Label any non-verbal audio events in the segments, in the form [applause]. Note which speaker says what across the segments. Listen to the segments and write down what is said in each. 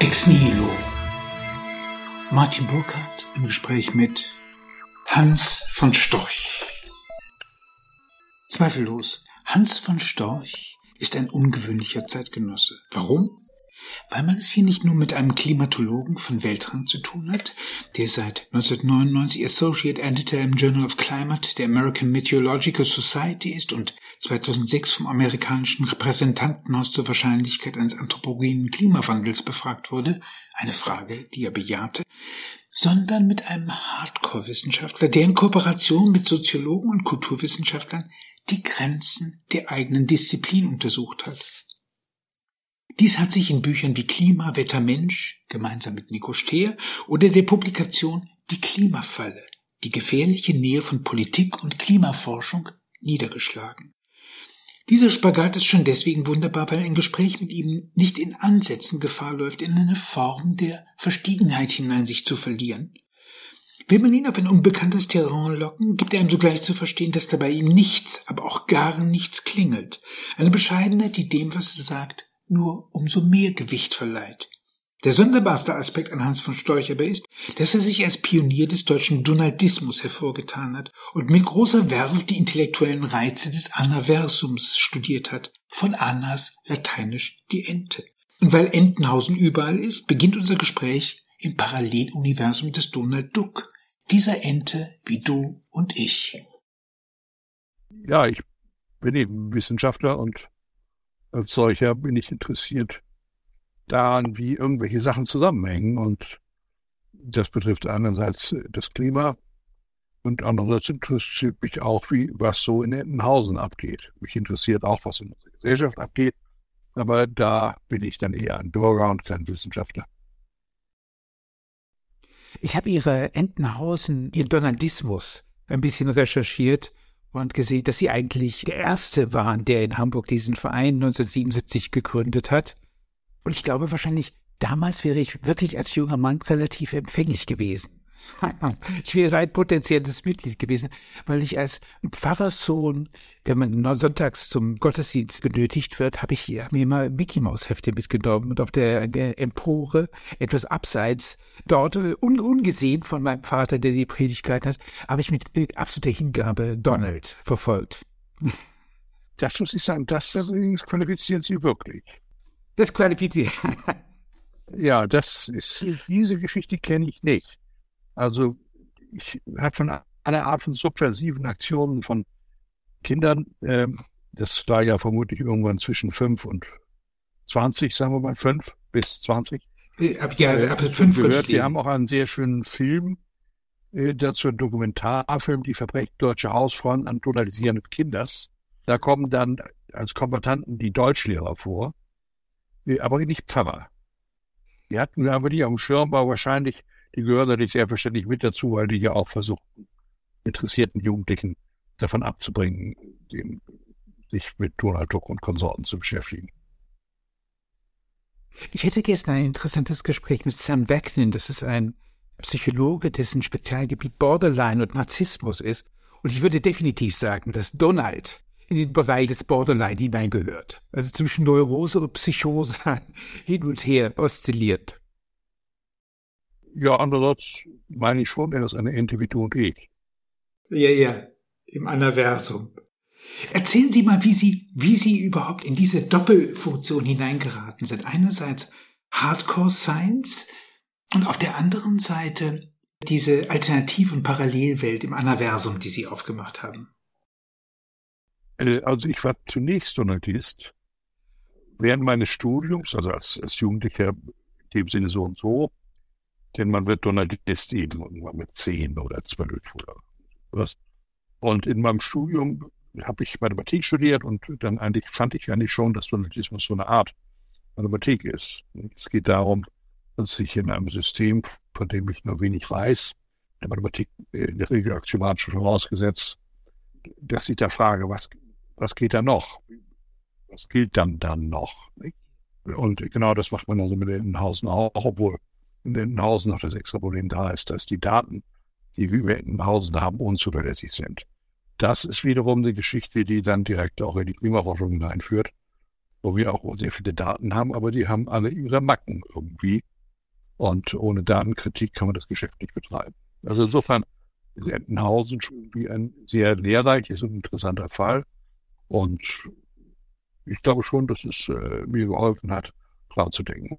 Speaker 1: Ex Nihilo. Martin Burkhardt im Gespräch mit Hans von Storch. Zweifellos, Hans von Storch ist ein ungewöhnlicher Zeitgenosse. Warum? Weil man es hier nicht nur mit einem Klimatologen von Weltrang zu tun hat, der seit 1999 Associate Editor im Journal of Climate der American Meteorological Society ist und 2006 vom amerikanischen Repräsentantenhaus zur Wahrscheinlichkeit eines anthropogenen Klimawandels befragt wurde, eine Frage, die er bejahte, sondern mit einem Hardcore-Wissenschaftler, der in Kooperation mit Soziologen und Kulturwissenschaftlern die Grenzen der eigenen Disziplin untersucht hat. Dies hat sich in Büchern wie Klima, Wetter, Mensch, gemeinsam mit Nico Stehr, oder der Publikation Die Klimafalle, die gefährliche Nähe von Politik und Klimaforschung niedergeschlagen. Dieser Spagat ist schon deswegen wunderbar, weil ein Gespräch mit ihm nicht in Ansätzen Gefahr läuft, in eine Form der Verstiegenheit hinein sich zu verlieren. Will man ihn auf ein unbekanntes Terrain locken, gibt er ihm sogleich zu verstehen, dass dabei ihm nichts, aber auch gar nichts klingelt. Eine Bescheidenheit, die dem, was er sagt, nur umso mehr Gewicht verleiht. Der sonderbarste Aspekt an Hans von Storch aber ist, dass er sich als Pionier des deutschen Donaldismus hervorgetan hat und mit großer Werf die intellektuellen Reize des Anaversums studiert hat, von Annas lateinisch die Ente. Und weil Entenhausen überall ist, beginnt unser Gespräch im Paralleluniversum des Donald Duck, dieser Ente wie du und ich.
Speaker 2: Ja, ich bin eben Wissenschaftler und als solcher bin ich interessiert daran, wie irgendwelche Sachen zusammenhängen. Und das betrifft einerseits das Klima und andererseits interessiert mich auch, wie was so in Entenhausen abgeht. Mich interessiert auch, was in unserer Gesellschaft abgeht. Aber da bin ich dann eher ein Bürger und kein Wissenschaftler.
Speaker 1: Ich habe Ihre Entenhausen, Ihren Donaldismus ein bisschen recherchiert und gesehen, dass Sie eigentlich der Erste waren, der in Hamburg diesen Verein 1977 gegründet hat. Und ich glaube wahrscheinlich, damals wäre ich wirklich als junger Mann relativ empfänglich gewesen. [laughs] ich wäre ein potenzielles Mitglied gewesen, weil ich als Pfarrerssohn, wenn man sonntags zum Gottesdienst genötigt wird, habe ich mir immer Mickey Maus Hefte mitgenommen und auf der Empore etwas abseits dort un ungesehen von meinem Vater, der die Predigt gehalten hat, habe ich mit absoluter Hingabe Donald verfolgt. [laughs]
Speaker 2: Das muss ich sagen, das übrigens qualifizieren Sie wirklich.
Speaker 1: Das qualifiziert. [laughs]
Speaker 2: ja, das ist, diese Geschichte kenne ich nicht. Also, ich habe von einer Art von subversiven Aktionen von Kindern, äh, das war ja vermutlich irgendwann zwischen fünf und zwanzig, sagen wir mal fünf bis zwanzig.
Speaker 1: Äh, ab, ja, also ab fünf
Speaker 2: gehört. Wir haben auch einen sehr schönen Film äh, dazu, einen Dokumentarfilm, die Verbrechen deutscher Hausfrauen an totalisierenden Kinders. Da kommen dann als Kombatanten die Deutschlehrer vor, äh, aber nicht Pfarrer. Die hatten wir aber nicht auf dem Schirm, aber wahrscheinlich die gehören natürlich selbstverständlich mit dazu, weil die ja auch versuchen, interessierten Jugendlichen davon abzubringen, den, sich mit Donald Duck und Konsorten zu beschäftigen.
Speaker 1: Ich hätte gestern ein interessantes Gespräch mit Sam Wagnin. Das ist ein Psychologe, dessen Spezialgebiet Borderline und Narzissmus ist. Und ich würde definitiv sagen, dass Donald in den Bereich des Borderline hineingehört. Also zwischen Neurose und Psychose [laughs] hin und her oszilliert.
Speaker 2: Ja, andererseits meine ich schon, er ist eine Ente wie du und ich.
Speaker 1: Ja, ja, im Anaversum. Erzählen Sie mal, wie Sie, wie Sie überhaupt in diese Doppelfunktion hineingeraten sind. Einerseits Hardcore Science und auf der anderen Seite diese Alternativ- und Parallelwelt im Anaversum, die Sie aufgemacht haben.
Speaker 2: Äh, also ich war zunächst Donaldist. Während meines Studiums, also als, als Jugendlicher in dem Sinne so und so, denn man wird Donaldist eben irgendwann mit zehn oder zwölf oder was. Und in meinem Studium habe ich Mathematik studiert und dann eigentlich fand ich eigentlich schon, dass Donaldismus so eine Art Mathematik ist. Es geht darum, dass ich in einem System, von dem ich nur wenig weiß, der Mathematik in der Regel axiomatisch vorausgesetzt, dass ich da frage, was, was geht da noch? Was gilt dann dann noch? Und genau das macht man also mit den Hausen auch, obwohl in Entenhausen noch das extra Problem da ist, dass die Daten, die wir in Entenhausen haben, unzuverlässig sind. Das ist wiederum eine Geschichte, die dann direkt auch in die Klimaforschung hineinführt, wo wir auch sehr viele Daten haben, aber die haben alle ihre Macken irgendwie. Und ohne Datenkritik kann man das Geschäft nicht betreiben. Also insofern ist Entenhausen schon wie ein sehr lehrreiches und interessanter Fall. Und ich glaube schon, dass es äh, mir geholfen hat, klar zu denken.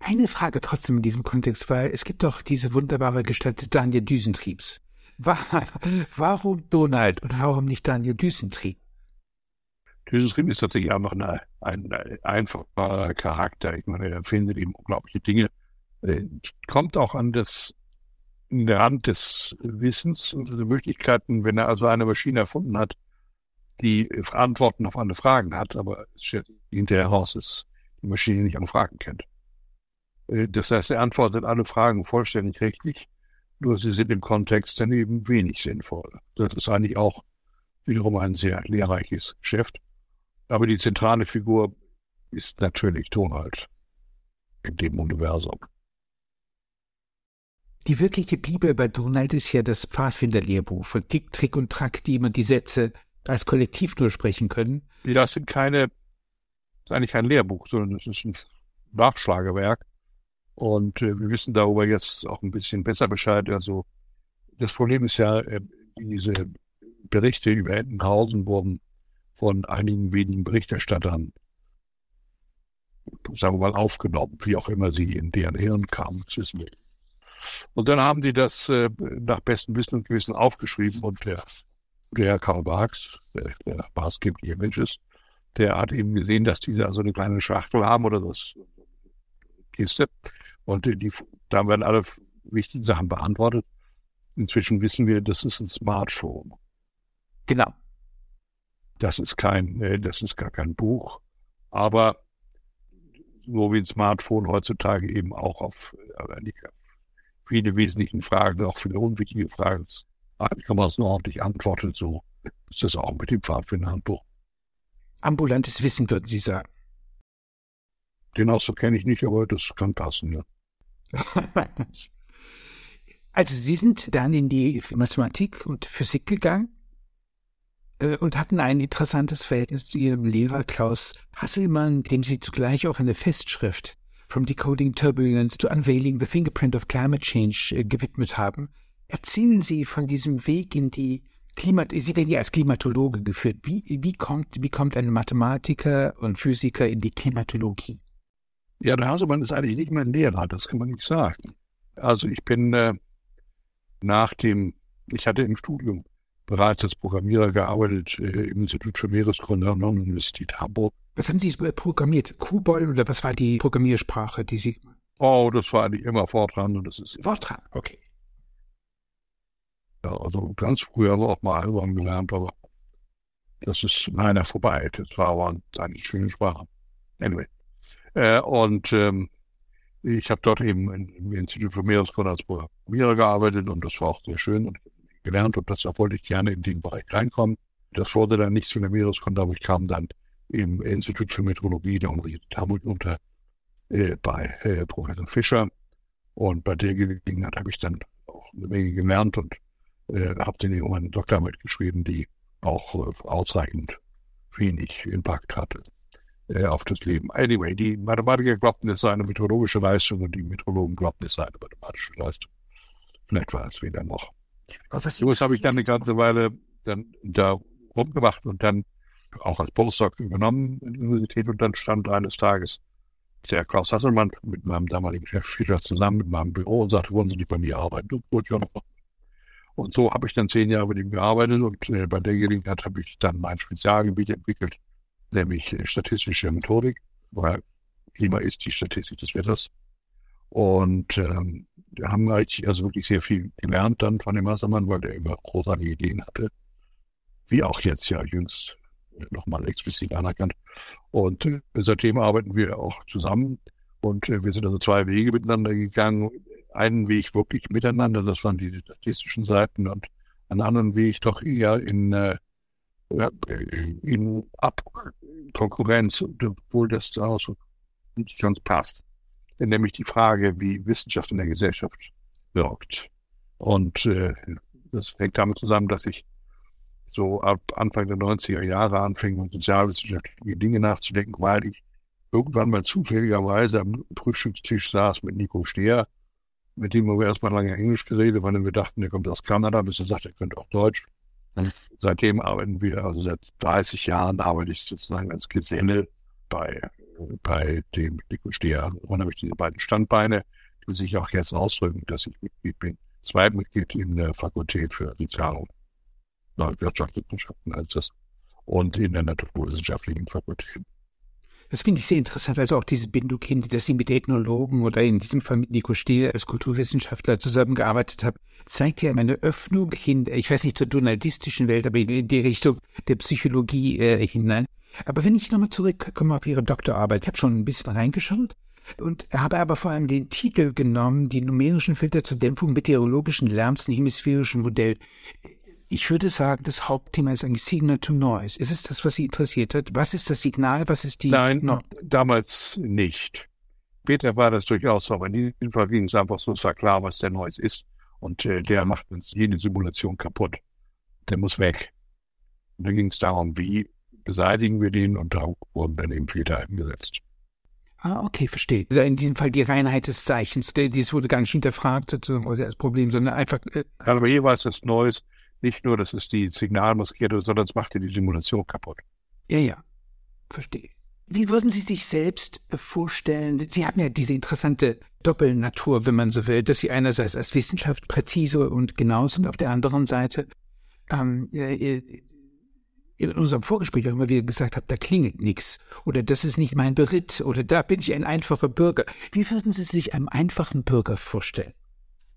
Speaker 1: Eine Frage trotzdem in diesem Kontext, weil es gibt doch diese wunderbare Gestalt Daniel Düsentriebs. Warum Donald und warum nicht Daniel Düsentrieb?
Speaker 2: Düsentrieb ist tatsächlich einfach eine, ein, ein einfacher Charakter. Ich meine, er findet eben unglaubliche Dinge. Äh, kommt auch an das in der Hand des Wissens und der Möglichkeiten, wenn er also eine Maschine erfunden hat, die Antworten auf alle Fragen hat, aber hinterher heraus, dass die Maschine nicht alle Fragen kennt. Äh, das heißt, er antwortet alle Fragen vollständig richtig, nur sie sind im Kontext dann eben wenig sinnvoll. Das ist eigentlich auch wiederum ein sehr lehrreiches Geschäft. Aber die zentrale Figur ist natürlich Tonhalt in dem Universum.
Speaker 1: Die wirkliche Bibel bei Donald ist ja das Pfadfinderlehrbuch von Tick, Trick und Track, die immer die Sätze als Kollektiv nur sprechen können.
Speaker 2: Das sind keine, das ist eigentlich kein Lehrbuch, sondern es ist ein Nachschlagewerk. Und äh, wir wissen darüber jetzt auch ein bisschen besser Bescheid. Also das Problem ist ja, äh, diese Berichte über Entenhausen wurden von einigen wenigen Berichterstattern, sagen wir mal, aufgenommen, wie auch immer sie in deren Hirn kamen, das wissen wir. Und dann haben die das äh, nach bestem Wissen und Gewissen aufgeschrieben und der, der Karl Barks, der, der maßgebliche Mensch ist, der hat eben gesehen, dass diese also eine kleine Schachtel haben oder das Kiste und die, da werden alle wichtigen Sachen beantwortet. Inzwischen wissen wir, das ist ein Smartphone.
Speaker 1: Genau.
Speaker 2: Das ist kein, äh, das ist gar kein Buch. Aber so wie ein Smartphone heutzutage eben auch auf viele wesentlichen Fragen, auch viele unwichtige Fragen, kann man es nur ordentlich antworten, so ist das auch mit dem Pfadfinderhandbuch.
Speaker 1: Ambulantes Wissen, würden Sie sagen.
Speaker 2: Den Ausdruck kenne ich nicht, aber das kann passen, ja. [laughs]
Speaker 1: also Sie sind dann in die Mathematik und Physik gegangen äh, und hatten ein interessantes Verhältnis zu Ihrem Lehrer Klaus Hasselmann, dem Sie zugleich auch eine Festschrift From Decoding Turbulence to Unveiling the Fingerprint of Climate Change äh, gewidmet haben. Erzählen Sie von diesem Weg in die Klimat Sie werden ja als Klimatologe geführt. Wie, wie, kommt, wie kommt ein Mathematiker und Physiker in die Klimatologie?
Speaker 2: Ja, der Hasemann ist eigentlich nicht mein Lehrer, das kann man nicht sagen. Also ich bin äh, nach dem, ich hatte im Studium bereits als Programmierer gearbeitet äh, im Institut für Meereskunde an der Universität Hamburg.
Speaker 1: Was haben Sie programmiert? Kubol oder was war die Programmiersprache, die Sie...
Speaker 2: Oh, das war eigentlich immer Fortran und das ist...
Speaker 1: Fortran, okay.
Speaker 2: Ja, also ganz früher haben wir auch mal Alban gelernt, aber das ist leider vorbei. Das war aber eine schöne Sprache. Anyway. Äh, und ähm, ich habe dort eben im Institut für Meereskunde als Programmierer gearbeitet und das war auch sehr schön und gelernt und das wollte ich gerne in den Bereich reinkommen. Das wurde dann nicht zu der Meereskunde, aber ich kam dann im Institut für Meteorologie der Universität Hamburg unter äh, bei äh, Professor Fischer und bei der Gelegenheit habe ich dann auch eine Menge gelernt und äh, habe dann um eine Doktorarbeit geschrieben, die auch äh, ausreichend wenig Impact hatte äh, auf das Leben. Anyway, die Mathematiker glaubten, es sei eine meteorologische Leistung und die Meteorologen glaubten, es sei eine mathematische Leistung. Vielleicht war es weder noch. So habe ich dann eine ganze Weile dann da rumgemacht und dann auch als Postdoc übernommen in der Universität und dann stand eines Tages der Klaus Hasselmann mit meinem damaligen Chef wieder zusammen mit meinem Büro und sagte, wollen Sie nicht bei mir arbeiten? Und so habe ich dann zehn Jahre mit ihm gearbeitet und äh, bei der Gelegenheit habe ich dann mein Spezialgebiet entwickelt, nämlich äh, statistische Methodik, weil Klima ist die Statistik des Wetters. Und ähm, wir haben eigentlich also wirklich sehr viel gelernt dann von dem Hasselmann, weil der immer großartige Ideen hatte. Wie auch jetzt ja jüngst nochmal explizit anerkannt. Und äh, seitdem arbeiten wir auch zusammen. Und äh, wir sind also zwei Wege miteinander gegangen. Einen Weg wirklich miteinander, das waren die statistischen Seiten, und einen anderen Weg doch eher in äh, in Abkonkurrenz, obwohl das auch nicht ganz passt. Nämlich die Frage, wie Wissenschaft in der Gesellschaft wirkt. Und äh, das hängt damit zusammen, dass ich so ab Anfang der 90er Jahre anfing, sozialwissenschaftliche Dinge nachzudenken, weil ich irgendwann mal zufälligerweise am Frühstückstisch saß mit Nico Steer, mit dem wir erstmal lange Englisch geredet, weil wir dachten, der kommt aus Kanada, bis er sagt, er könnte auch Deutsch. Und [laughs] seitdem arbeiten wir, also seit 30 Jahren arbeite ich sozusagen als Geselle bei, bei dem Nico Steer. Und habe ich diese beiden Standbeine, die sich auch jetzt ausdrücken, dass ich Mitglied bin. Zwei Mitglied in der Fakultät für Sozial- und Wirtschaftswissenschaften als das und in der Naturwissenschaftlichen Fakultät.
Speaker 1: Das finde ich sehr interessant, also auch diese Bindung hin, dass Sie mit Ethnologen oder in diesem Fall mit Nico Steele als Kulturwissenschaftler zusammengearbeitet haben, zeigt ja eine Öffnung hin, ich weiß nicht zur donaldistischen Welt, aber in die Richtung der Psychologie äh, hinein. Aber wenn ich nochmal zurückkomme auf Ihre Doktorarbeit, ich habe schon ein bisschen reingeschaut und habe aber vor allem den Titel genommen, die numerischen Filter zur Dämpfung meteorologischen Lärms im hemisphärischen Modell ich würde sagen, das Hauptthema ist eigentlich Signal to Noise. Ist es das, was Sie interessiert hat? Was ist das Signal? Was ist die?
Speaker 2: Nein, no damals nicht. Später war das durchaus so, aber in diesem Fall ging es einfach so, es war klar, was der Noise ist. Und äh, der macht uns jede Simulation kaputt. Der muss weg. Und dann ging es darum, wie beseitigen wir den und da wurden dann eben Filter eingesetzt.
Speaker 1: Ah, okay, verstehe. Also in diesem Fall die Reinheit des Zeichens, dies wurde gar nicht hinterfragt als Problem, sondern einfach.
Speaker 2: Äh, aber jeweils das Neues nicht nur, dass es die Signalmaskierte, sondern es macht die Simulation kaputt.
Speaker 1: Ja, ja. Verstehe. Wie würden Sie sich selbst äh, vorstellen? Sie haben ja diese interessante Doppelnatur, wenn man so will, dass Sie einerseits als Wissenschaft präzise und genau sind, auf der anderen Seite ähm, äh, in unserem Vorgespräch auch immer wieder gesagt habe, da klingelt nichts oder das ist nicht mein Beritt oder da bin ich ein einfacher Bürger. Wie würden Sie sich einem einfachen Bürger vorstellen?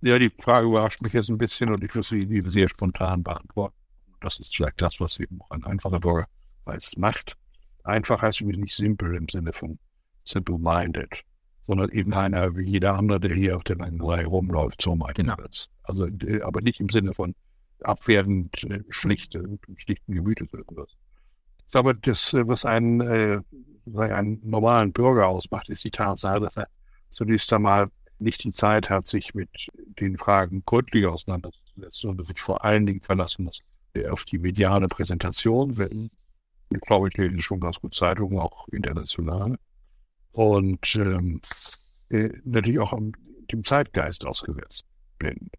Speaker 2: Ja, die Frage überrascht mich jetzt ein bisschen und ich muss sie sehr spontan beantworten. Das ist vielleicht das, was eben auch ein einfacher Bürger als macht. Einfach heißt übrigens nicht simpel im Sinne von simple-minded, sondern eben einer wie jeder andere, der hier auf der langen Reihe rumläuft, so meint genau. das. Also, äh, aber nicht im Sinne von abwertend äh, schlichte, schlichten Gemütes oder sowas. Ich glaube, das, äh, was einen, äh, einen normalen Bürger ausmacht, ist die Tatsache, dass er zunächst einmal nicht die Zeit hat, sich mit den Fragen gründlich auseinanderzusetzen, sondern sich vor allen Dingen verlassen muss auf die mediale Präsentation, wenn, glaube ich, lesen schon ganz gut Zeitungen, auch international. Und ähm, äh, natürlich auch am, dem Zeitgeist ausgesetzt bin.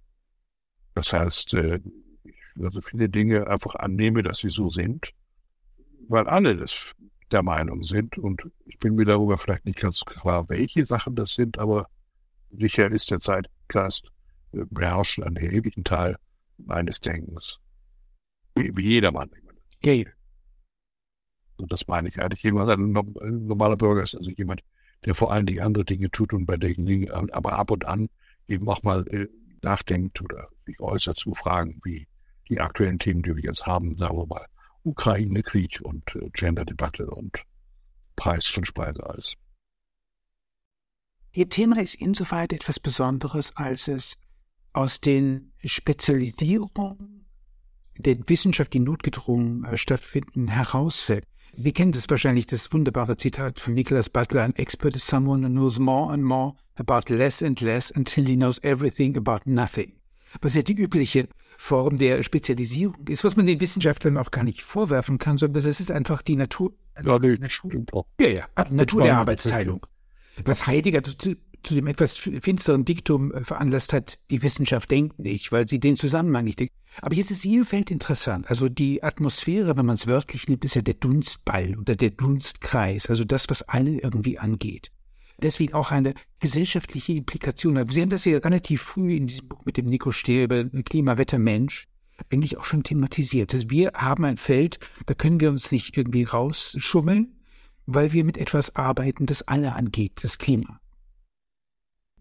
Speaker 2: Das heißt, äh, ich also viele Dinge einfach annehme, dass sie so sind, weil alle das der Meinung sind. Und ich bin mir darüber vielleicht nicht ganz klar, welche Sachen das sind, aber sicher ist der Zeitgeist beherrscht einen erheblichen Teil meines Denkens. Wie, wie jedermann. Ja, ja. Und das meine ich eigentlich. Jemand, ein normaler Bürger ist also jemand, der vor allen Dingen andere Dinge tut und bei den Dingen aber ab und an eben auch mal äh, nachdenkt oder sich äußert zu Fragen wie die aktuellen Themen, die wir jetzt haben, sagen wir mal Ukraine-Krieg und äh, Gender-Debatte und Preis von Speiseeis.
Speaker 1: Ihr Thema ist insoweit etwas Besonderes, als es aus den Spezialisierungen der Wissenschaft, die notgedrungen äh, stattfinden, herausfällt. Sie kennen das wahrscheinlich, das wunderbare Zitat von Nicholas Butler, an expert is someone who knows more and more about less and less until he knows everything about nothing. Was ja die übliche Form der Spezialisierung ist, was man den Wissenschaftlern auch gar nicht vorwerfen kann, sondern das ist einfach die Natur,
Speaker 2: ja, Natur,
Speaker 1: ja, ja, Natur der Arbeitsteilung was Heidegger zu, zu dem etwas finsteren Diktum äh, veranlasst hat, die Wissenschaft denkt nicht, weil sie den Zusammenhang nicht denkt. Aber jetzt ist ihr Feld interessant. Also die Atmosphäre, wenn man es wörtlich nimmt, ist ja der Dunstball oder der Dunstkreis, also das, was alle irgendwie angeht. Deswegen auch eine gesellschaftliche Implikation. Sie haben das ja relativ früh in diesem Buch mit dem Nico Stäbe, Klima, Wetter, Mensch, eigentlich auch schon thematisiert. Also wir haben ein Feld, da können wir uns nicht irgendwie rausschummeln, weil wir mit etwas arbeiten, das alle angeht, das Klima.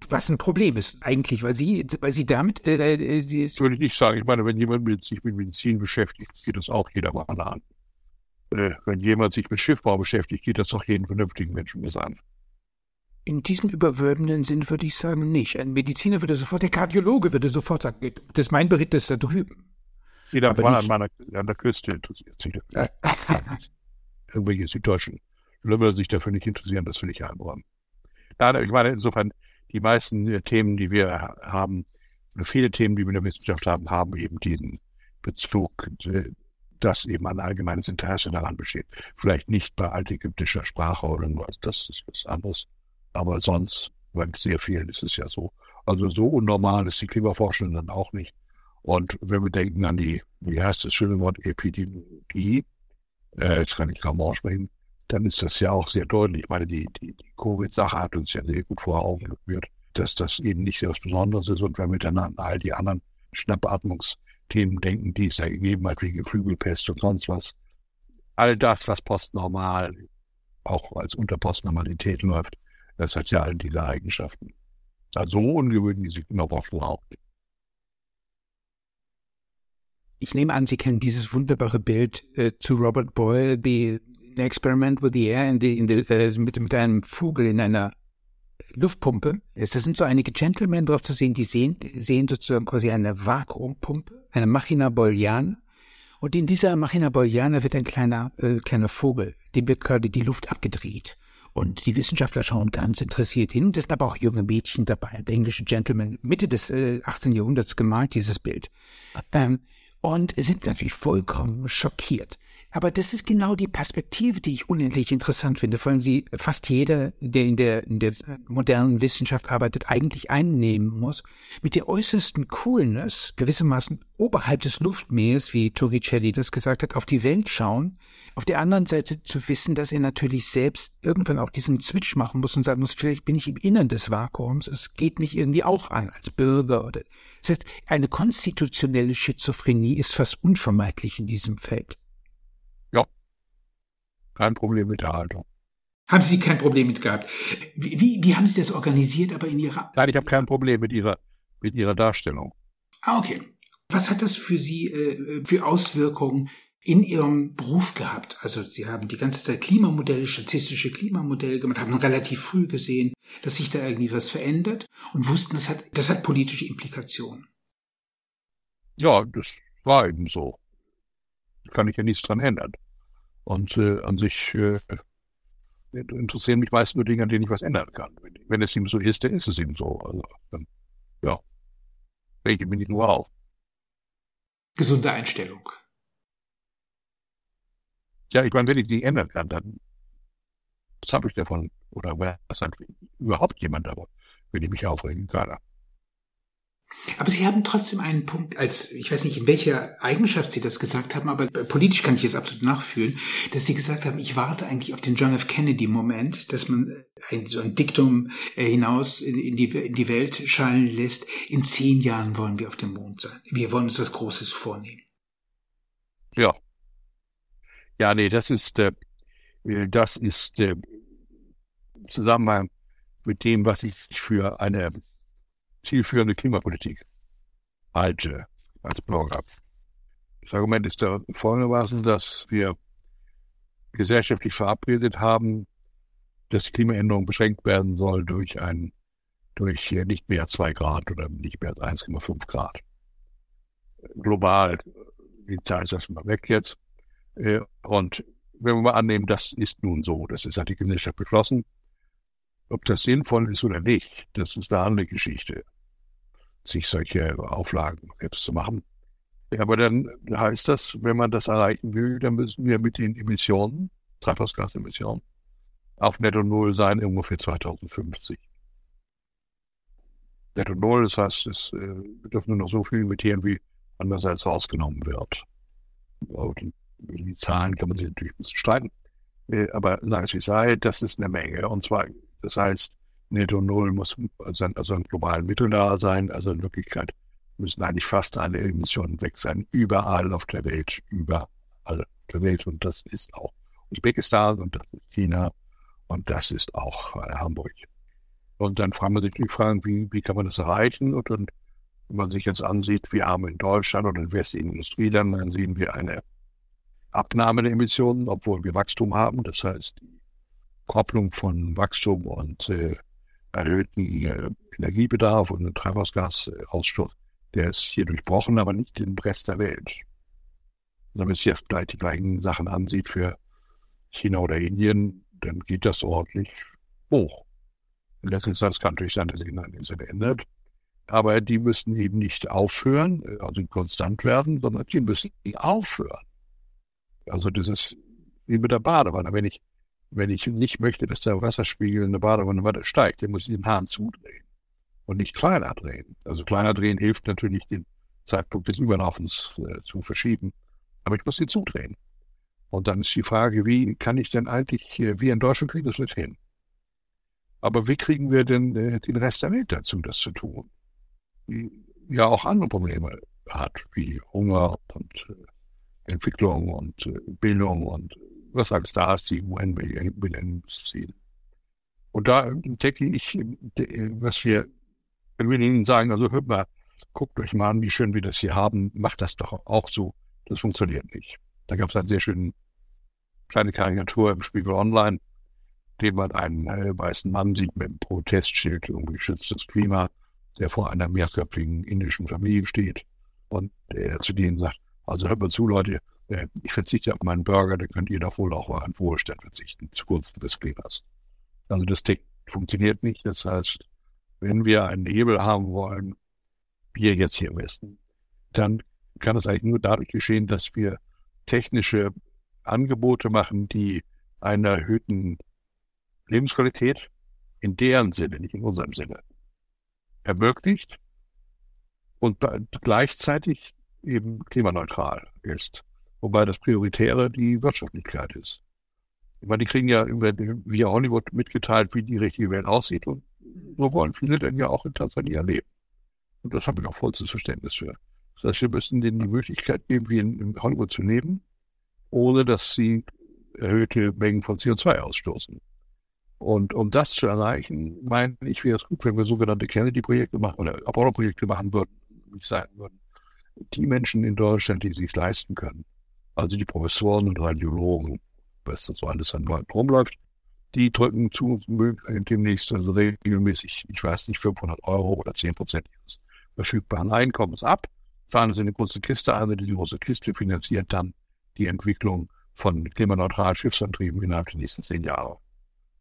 Speaker 1: Was ein Problem ist eigentlich, weil sie, weil sie damit. Äh,
Speaker 2: äh, sie das würde ich nicht sagen. Ich meine, wenn jemand mit, sich mit Medizin beschäftigt, geht das auch jeder mal an. Äh, wenn jemand sich mit Schiffbau beschäftigt, geht das auch jeden vernünftigen Menschen das an.
Speaker 1: In diesem überwölbenden Sinn würde ich sagen, nicht. Ein Mediziner würde sofort, der Kardiologe würde sofort sagen, das ist mein Bericht ist da drüben.
Speaker 2: Jeder Mann an, meiner, an der Küste interessiert sich dafür. [laughs] Irgendwelche süddeutschen Lümmer sich dafür nicht interessieren, das will ich einräumen. Nein, ich meine, insofern, die meisten äh, Themen, die wir haben, viele Themen, die wir in der Wissenschaft haben, haben eben diesen Bezug. Äh, dass eben ein allgemeines Interesse daran besteht. Vielleicht nicht bei altägyptischer Sprache oder was, das ist was anderes. Aber sonst, bei sehr vielen ist es ja so. Also so unnormal ist die Klimaforschung dann auch nicht. Und wenn wir denken an die, wie heißt das schöne Wort, Epidemiologie, äh, jetzt kann ich kaum aussprechen, dann ist das ja auch sehr deutlich. Ich meine, die, die, die Covid-Sache hat uns ja sehr gut vor Augen geführt, dass das eben nicht etwas Besonderes ist und wenn wir an all die anderen Schnappatmungsthemen denken, die es ja gegeben hat, wie Geflügelpest und sonst was, all das, was postnormal auch als unter Postnormalität läuft, das hat ja all diese Eigenschaften. Also so ungewöhnlich sich immer auch nicht.
Speaker 1: Ich nehme an, Sie kennen dieses wunderbare Bild äh, zu Robert Boyle, the Experiment with the Air in the, in the, äh, mit, mit einem Vogel in einer Luftpumpe. Da sind so einige Gentlemen drauf zu sehen, die sehen, sehen sozusagen quasi eine Vakuumpumpe, eine Machina Booleana. Und in dieser Machina Booleana wird ein kleiner, äh, kleiner Vogel, dem wird gerade die Luft abgedreht. Und die Wissenschaftler schauen ganz interessiert hin. Es sind aber auch junge Mädchen dabei, der englische Gentleman, Mitte des äh, 18. Jahrhunderts gemalt, dieses Bild. Ähm, und sind natürlich vollkommen schockiert. Aber das ist genau die Perspektive, die ich unendlich interessant finde, vor allem sie fast jeder, der in der, in der modernen Wissenschaft arbeitet, eigentlich einnehmen muss. Mit der äußersten Coolness, gewissermaßen oberhalb des Luftmeers, wie Torricelli das gesagt hat, auf die Welt schauen. Auf der anderen Seite zu wissen, dass er natürlich selbst irgendwann auch diesen Switch machen muss und sagen muss, vielleicht bin ich im Innern des Vakuums, es geht mich irgendwie auch an als Bürger oder, das heißt, eine konstitutionelle Schizophrenie ist fast unvermeidlich in diesem Feld.
Speaker 2: Kein Problem mit der Haltung.
Speaker 1: Haben Sie kein Problem mit gehabt? Wie, wie, wie haben Sie das organisiert, aber in Ihrer...
Speaker 2: Nein, ich habe kein Problem mit Ihrer, mit Ihrer Darstellung.
Speaker 1: Ah, okay. Was hat das für Sie äh, für Auswirkungen in Ihrem Beruf gehabt? Also Sie haben die ganze Zeit Klimamodelle, statistische Klimamodelle gemacht, haben relativ früh gesehen, dass sich da irgendwie was verändert und wussten, das hat, das hat politische Implikationen.
Speaker 2: Ja, das war eben so. Da kann ich ja nichts dran ändern. Und äh, an sich äh, interessieren mich meist nur Dinge, an denen ich was ändern kann. Wenn, wenn es ihm so ist, dann ist es ihm so. Also, dann, ja, rege mich nur auf.
Speaker 1: Gesunde Einstellung.
Speaker 2: Ja, ich meine, wenn ich die ändern kann, dann was habe ich davon? Oder was hat überhaupt jemand davon, wenn ich mich aufregen kann?
Speaker 1: Aber Sie haben trotzdem einen Punkt, als ich weiß nicht, in welcher Eigenschaft Sie das gesagt haben, aber politisch kann ich es absolut nachfühlen, dass Sie gesagt haben, ich warte eigentlich auf den John F. Kennedy-Moment, dass man ein, so ein Diktum äh, hinaus in die, in die Welt schallen lässt. In zehn Jahren wollen wir auf dem Mond sein. Wir wollen uns was Großes vornehmen.
Speaker 2: Ja. Ja, nee, das ist, äh, das ist äh, Zusammenhang mit dem, was ich für eine zielführende Klimapolitik halte als Blogger. Das Argument ist da folgendermaßen, dass wir gesellschaftlich verabredet haben, dass die Klimaänderung beschränkt werden soll durch ein, durch nicht mehr zwei Grad oder nicht mehr als 1,5 Grad. Global, die Zahl ist erstmal weg jetzt. Äh, und wenn wir mal annehmen, das ist nun so, das ist, hat die Gesellschaft beschlossen, ob das sinnvoll ist oder nicht, das ist eine andere Geschichte, sich solche Auflagen selbst zu machen. Aber dann heißt das, wenn man das erreichen will, dann müssen wir mit den Emissionen, Treibhausgasemissionen, auf Netto Null sein, irgendwo für 2050. Netto Null, das heißt, es, äh, wir dürfen nur noch so viel emittieren, wie andererseits rausgenommen wird. Und die Zahlen kann man sich natürlich ein bisschen streiten. Äh, aber sagen Sie sei, das ist eine Menge. Und zwar das heißt, Netto Null muss also, also ein globalen Mittel da sein. Also in Wirklichkeit müssen eigentlich fast alle Emissionen weg sein. Überall auf der Welt. Überall auf der Welt. Und das ist auch Usbekistan und das ist China und das ist auch äh, Hamburg. Und dann fragen wir sich die Fragen, wie, wie kann man das erreichen? Und, und wenn man sich jetzt ansieht, wir haben in Deutschland oder in westlichen Industrieländern, dann sehen wir eine Abnahme der Emissionen, obwohl wir Wachstum haben. Das heißt, die Kopplung von Wachstum und äh, erhöhten äh, Energiebedarf und Treibhausgasausstoß, der ist hier durchbrochen, aber nicht im Rest der Welt. Wenn man sich jetzt gleich die gleichen Sachen ansieht für China oder Indien, dann geht das ordentlich hoch. In letzter Instanz kann natürlich sein, dass sich in einem Sinne ändert. Aber die müssen eben nicht aufhören, also konstant werden, sondern die müssen aufhören. Also das ist wie mit der Badewanne. Wenn ich, wenn ich nicht möchte, dass der Wasserspiegel in der Badewanne weiter steigt, dann muss ich den Hahn zudrehen und nicht kleiner drehen. Also kleiner drehen hilft natürlich, den Zeitpunkt des Überlaufens äh, zu verschieben. Aber ich muss ihn zudrehen. Und dann ist die Frage, wie kann ich denn eigentlich, äh, wir in Deutschland kriegen das nicht hin. Aber wie kriegen wir denn äh, den Rest der Welt dazu, das zu tun? Die ja auch andere Probleme hat, wie Hunger und äh, Entwicklung und äh, Bildung und was alles da ist, die UN-Millenniumsziele. Und da denke ich, was wir, wenn wir ihnen sagen, also hört mal, guckt euch mal an, wie schön wir das hier haben, macht das doch auch so. Das funktioniert nicht. Da gab es einen sehr schönen kleine Karikatur im Spiegel Online, dem man einen äh, weißen Mann sieht mit einem Protestschild um geschütztes Klima, der vor einer mehrköpfigen indischen Familie steht und der zu denen sagt, also hört mal zu, Leute, äh, ich verzichte auf meinen Burger, dann könnt ihr doch wohl auch an Wohlstand verzichten, zugunsten des Klimas. Also das Tick funktioniert nicht. Das heißt, wenn wir einen Hebel haben wollen, wir jetzt hier im Westen, dann kann es eigentlich nur dadurch geschehen, dass wir technische Angebote machen, die einer erhöhten Lebensqualität in deren Sinne, nicht in unserem Sinne, ermöglicht und gleichzeitig eben klimaneutral ist. Wobei das Prioritäre die Wirtschaftlichkeit ist. Ich meine, die kriegen ja via Hollywood mitgeteilt, wie die richtige Welt aussieht und so wollen viele dann ja auch in Tansania leben. Und das habe ich auch vollstes Verständnis für. Das heißt, wir müssen denen die Möglichkeit geben, wie in, in Hollywood zu leben, ohne dass sie erhöhte Mengen von CO2 ausstoßen. Und um das zu erreichen, meine ich, wäre es gut, wenn wir sogenannte Kennedy-Projekte machen oder Apollo-Projekte machen würden, wie sagen würde. Die Menschen in Deutschland, die sich leisten können, also die Professoren und Radiologen, was das so alles an Leuten rumläuft, die drücken zu demnächst also regelmäßig, ich weiß nicht, 500 Euro oder 10 Prozent ihres verfügbaren Einkommens ab, zahlen sie eine große Kiste ein, die große Kiste finanziert dann die Entwicklung von klimaneutralen Schiffsantrieben innerhalb der nächsten zehn Jahre.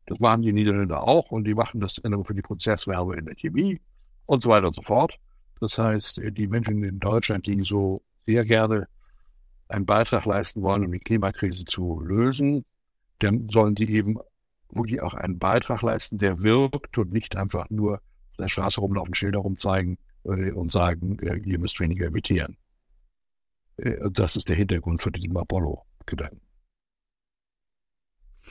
Speaker 2: Das machen die Niederländer auch und die machen das für die Prozesswärme in der Chemie und so weiter und so fort. Das heißt, die Menschen in Deutschland, die so sehr gerne einen Beitrag leisten wollen, um die Klimakrise zu lösen, dann sollen die eben wirklich auch einen Beitrag leisten, der wirkt und nicht einfach nur auf der Straße rumlaufen, Schilder rumzeigen äh, und sagen, äh, ihr müsst weniger emittieren. Äh, das ist der Hintergrund für diesen Apollo-Gedanken.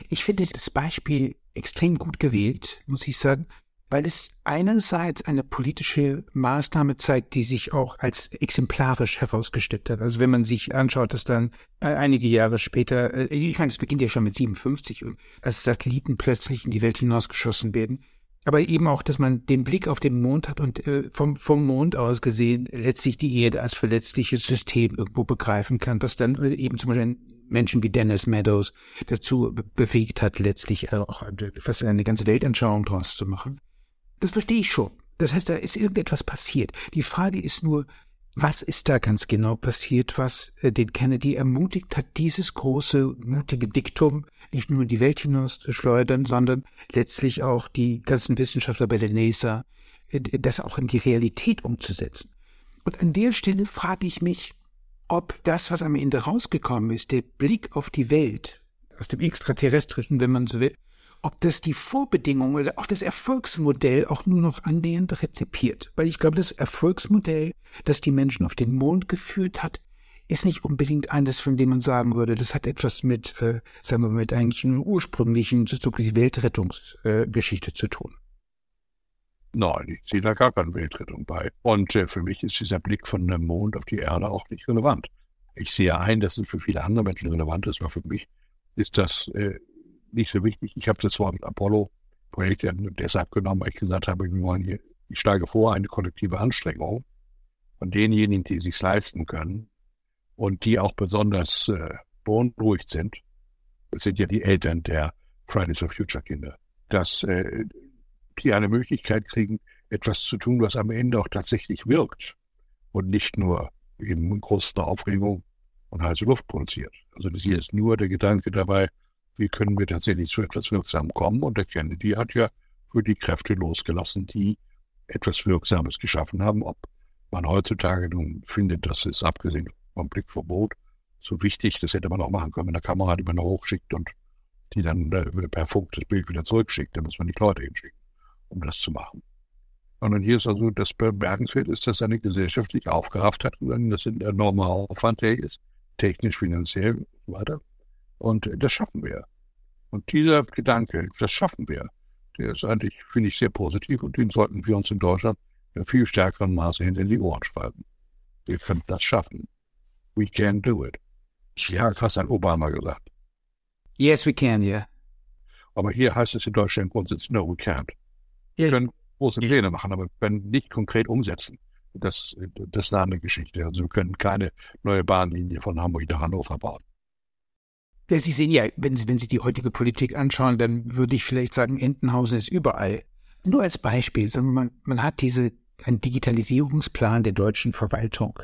Speaker 1: Ich finde das Beispiel extrem gut gewählt, muss ich sagen, weil es einerseits eine politische Maßnahme zeigt, die sich auch als exemplarisch herausgestellt hat. Also wenn man sich anschaut, dass dann äh, einige Jahre später, äh, ich meine, es beginnt ja schon mit 57, als Satelliten plötzlich in die Welt hinausgeschossen werden, aber eben auch, dass man den Blick auf den Mond hat und äh, vom, vom Mond aus gesehen letztlich die Erde als verletzliches System irgendwo begreifen kann, was dann äh, eben zum Beispiel Menschen wie Dennis Meadows dazu befähigt hat, letztlich auch fast eine ganze Weltanschauung draus zu machen. Das verstehe ich schon. Das heißt, da ist irgendetwas passiert. Die Frage ist nur, was ist da ganz genau passiert, was äh, den Kennedy ermutigt hat, dieses große, mutige Diktum nicht nur in die Welt hinaus zu schleudern, sondern letztlich auch die ganzen Wissenschaftler bei der NASA, äh, das auch in die Realität umzusetzen. Und an der Stelle frage ich mich, ob das, was am Ende rausgekommen ist, der Blick auf die Welt, aus dem Extraterrestrischen, wenn man so will, ob das die Vorbedingungen oder auch das Erfolgsmodell auch nur noch annähernd rezipiert. Weil ich glaube, das Erfolgsmodell, das die Menschen auf den Mond geführt hat, ist nicht unbedingt eines, von dem man sagen würde, das hat etwas mit, äh, sagen wir mal, mit eigentlich einer ursprünglichen zukünftigen Weltrettungsgeschichte äh, zu tun.
Speaker 2: Nein, ich sehe da gar keine Weltrettung bei. Und äh, für mich ist dieser Blick von dem Mond auf die Erde auch nicht relevant. Ich sehe ein, dass es für viele andere Menschen relevant ist, aber für mich ist das äh, nicht so wichtig. Ich habe das zwar mit Apollo-Projekt deshalb genommen, weil ich gesagt habe, wir wollen hier, ich steige vor, eine kollektive Anstrengung von denjenigen, die es sich leisten können und die auch besonders äh, beunruhigt sind. Das sind ja die Eltern der Fridays for Future Kinder, dass äh, die eine Möglichkeit kriegen, etwas zu tun, was am Ende auch tatsächlich wirkt und nicht nur in großer Aufregung und heiße Luft produziert. Also hier ist nur der Gedanke dabei, wie können wir tatsächlich zu etwas Wirksamem kommen? Und der Kennedy hat ja für die Kräfte losgelassen, die etwas Wirksames geschaffen haben. Ob man heutzutage nun findet, dass es abgesehen vom Blickverbot so wichtig. Das hätte man auch machen können, wenn der Kamera die man hochschickt und die dann äh, per Funk das Bild wieder zurückschickt. Da muss man die Leute hinschicken, um das zu machen. Und hier ist also das bemerkenswert ist, dass eine Gesellschaft sich aufgerafft hat und das ein enormer Aufwand der ist, technisch, finanziell und so weiter. Und das schaffen wir. Und dieser Gedanke, das schaffen wir, der ist eigentlich, finde ich, sehr positiv und den sollten wir uns in Deutschland in viel stärkeren Maße hinter die Ohren schreiben. Wir können das schaffen. We can do it. Ja, hat fast ein Obama gesagt.
Speaker 1: Yes, we can, yeah.
Speaker 2: Aber hier heißt es in Deutschland grundsätzlich, no, we can't. Wir yeah. können große Pläne machen, aber wir können nicht konkret umsetzen. Das, das ist eine andere Geschichte. Also wir können keine neue Bahnlinie von Hamburg nach Hannover bauen.
Speaker 1: Ja, Sie sehen ja, wenn Sie, wenn Sie die heutige Politik anschauen, dann würde ich vielleicht sagen, Entenhausen ist überall. Nur als Beispiel, man, man hat diese, einen Digitalisierungsplan der deutschen Verwaltung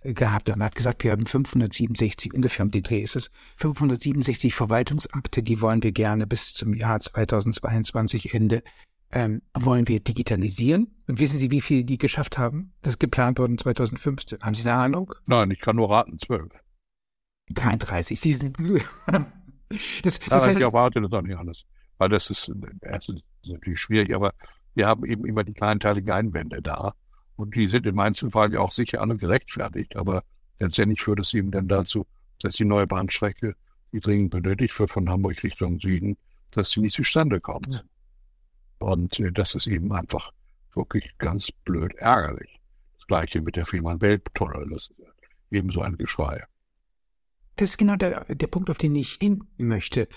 Speaker 1: äh, gehabt und hat gesagt, wir haben 567, ungefähr um die Dreh ist es, 567 Verwaltungsakte, die wollen wir gerne bis zum Jahr 2022 Ende, ähm, wollen wir digitalisieren. Und wissen Sie, wie viel die geschafft haben? Das ist geplant worden 2015. Haben Sie eine Ahnung?
Speaker 2: Nein, ich kann nur raten, zwölf.
Speaker 1: 33. Sie sind. [laughs]
Speaker 2: das, das heißt, ich erwarte das auch nicht alles. Weil das ist, das ist natürlich schwierig, aber wir haben eben immer die kleinteiligen Einwände da. Und die sind in manchen Fällen ja auch sicher alle gerechtfertigt. Aber letztendlich führt es eben dann dazu, dass die neue Bahnstrecke, die dringend benötigt wird von Hamburg Richtung Süden, dass sie nicht zustande kommt. Und äh, das ist eben einfach wirklich ganz blöd ärgerlich. Das gleiche mit der Fehmarn Welttunnel, das ist eben so ein Geschrei.
Speaker 1: Das ist genau der, der Punkt, auf den ich hin möchte.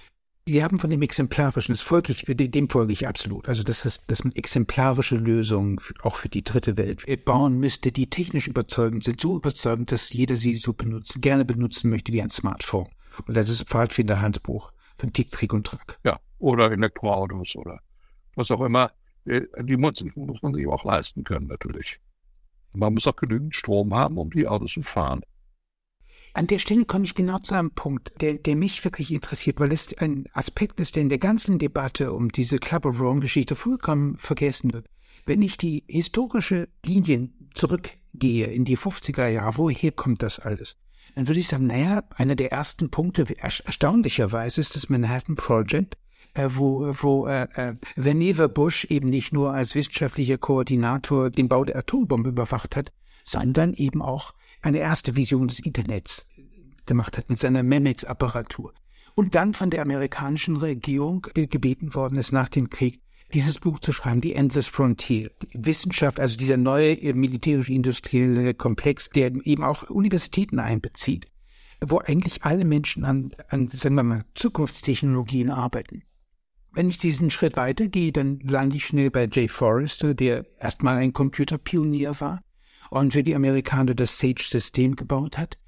Speaker 1: Sie haben von dem Exemplarischen, das folge ich, dem folge ich absolut. Also das heißt, dass man exemplarische Lösungen auch für die dritte Welt bauen müsste, die technisch überzeugend sind, so überzeugend, dass jeder sie so benutzen, gerne benutzen möchte wie ein Smartphone. Und das ist Pfadfinder-Handbuch von Tick, Trick und Track.
Speaker 2: Ja, oder Elektroautos oder was auch immer. Äh, die muss, muss man sich auch leisten können, natürlich. Man muss auch genügend Strom haben, um die Autos zu fahren.
Speaker 1: An der Stelle komme ich genau zu einem Punkt, der, der mich wirklich interessiert, weil es ein Aspekt ist, der in der ganzen Debatte um diese Club of Rome-Geschichte vollkommen vergessen wird. Wenn ich die historische Linien zurückgehe in die 50er Jahre, woher kommt das alles? Dann würde ich sagen, naja, einer der ersten Punkte, erstaunlicherweise, ist das Manhattan Project, äh, wo, wo äh, äh, Vannevar Bush eben nicht nur als wissenschaftlicher Koordinator den Bau der Atombombe überwacht hat, sondern eben auch eine erste Vision des Internets gemacht hat mit seiner Memex-Apparatur. Und dann von der amerikanischen Regierung gebeten worden ist, nach dem Krieg dieses Buch zu schreiben, die Endless Frontier. Die Wissenschaft, also dieser neue militärisch-industrielle Komplex, der eben auch Universitäten einbezieht, wo eigentlich alle Menschen an, an sagen wir mal, Zukunftstechnologien arbeiten. Wenn ich diesen Schritt weitergehe, dann lande ich schnell bei Jay Forrester, der erstmal ein Computerpionier war und für die Amerikaner das Sage-System gebaut hat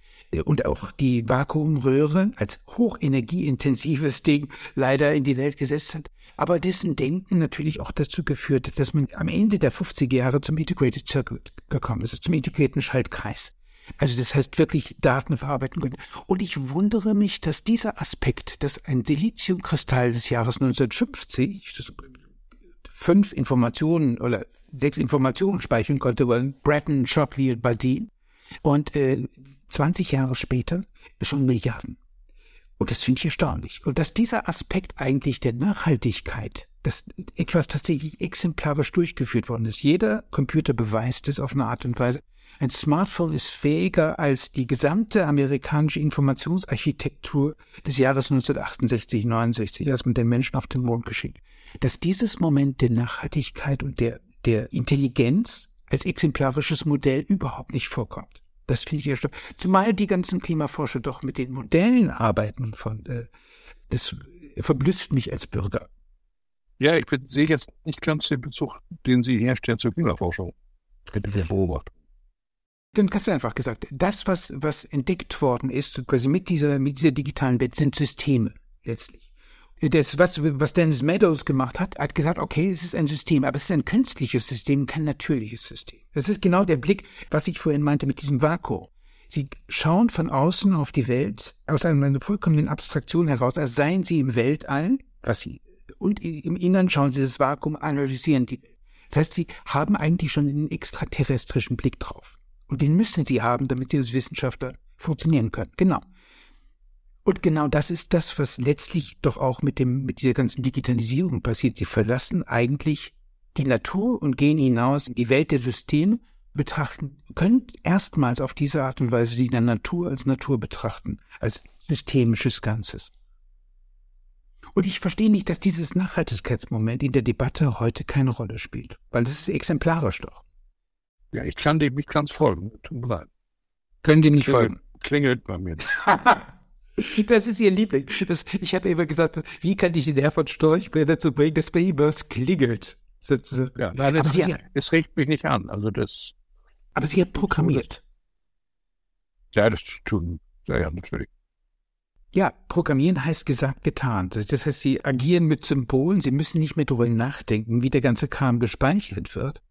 Speaker 1: und auch die Vakuumröhre als hochenergieintensives Ding leider in die Welt gesetzt hat, aber dessen Denken natürlich auch dazu geführt hat, dass man am Ende der 50er Jahre zum Integrated Circuit gekommen ist, zum integrierten Schaltkreis. Also das heißt wirklich Daten verarbeiten können. Und ich wundere mich, dass dieser Aspekt, dass ein Siliziumkristall des Jahres 1950 fünf Informationen oder sechs Informationen speichern konnte, waren Bratton, Shockley und Baldin. Und äh, 20 Jahre später schon Milliarden. Und das finde ich erstaunlich. Und dass dieser Aspekt eigentlich der Nachhaltigkeit, dass etwas tatsächlich exemplarisch durchgeführt worden ist. Jeder Computer beweist es auf eine Art und Weise. Ein Smartphone ist fähiger als die gesamte amerikanische Informationsarchitektur des Jahres 1968, 69, als man den Menschen auf den Mond geschickt. Dass dieses Moment der Nachhaltigkeit und der der Intelligenz als exemplarisches Modell überhaupt nicht vorkommt. Das finde ich erstaunlich. Zumal die ganzen Klimaforscher doch mit den Modellen arbeiten von, äh, das verblüfft mich als Bürger.
Speaker 2: Ja, ich sehe jetzt nicht ganz den Bezug, den Sie herstellen zur Klimaforschung. Hätte wir beobachtet.
Speaker 1: Dann hast du einfach gesagt, das, was, was entdeckt worden ist, quasi mit dieser, mit dieser digitalen Welt, sind Systeme, letztlich das, was, was Dennis Meadows gemacht hat, hat gesagt, okay, es ist ein System, aber es ist ein künstliches System, kein natürliches System. Das ist genau der Blick, was ich vorhin meinte mit diesem Vakuum. Sie schauen von außen auf die Welt aus einer vollkommenen Abstraktion heraus, als seien sie im Weltall, was sie, und im Innern schauen sie das Vakuum, analysieren die Welt. Das heißt, sie haben eigentlich schon einen extraterrestrischen Blick drauf. Und den müssen sie haben, damit sie als Wissenschaftler funktionieren können. Genau. Und genau das ist das, was letztlich doch auch mit dem, mit dieser ganzen Digitalisierung passiert. Sie verlassen eigentlich die Natur und gehen hinaus in die Welt der Systeme, betrachten, können erstmals auf diese Art und Weise die Natur als Natur betrachten, als systemisches Ganzes. Und ich verstehe nicht, dass dieses Nachhaltigkeitsmoment in der Debatte heute keine Rolle spielt, weil es ist exemplarisch doch.
Speaker 2: Ja, ich kann dem nicht ganz folgen. Tut mir leid.
Speaker 1: Können die nicht klingelt, folgen?
Speaker 2: Klingelt bei mir. [laughs]
Speaker 1: Das ist ihr Liebling. Das, ich habe immer gesagt, wie kann ich den Herr von Storch dazu bringen, dass bei ihm was klingelt?
Speaker 2: Ja, nein, aber sie, es regt mich nicht an. Also das.
Speaker 1: Aber sie hat programmiert.
Speaker 2: Ja, das tun. Ja, ja, natürlich.
Speaker 1: Ja, programmieren heißt gesagt, getan. Das heißt, sie agieren mit Symbolen, sie müssen nicht mehr darüber nachdenken, wie der ganze Kram gespeichert wird.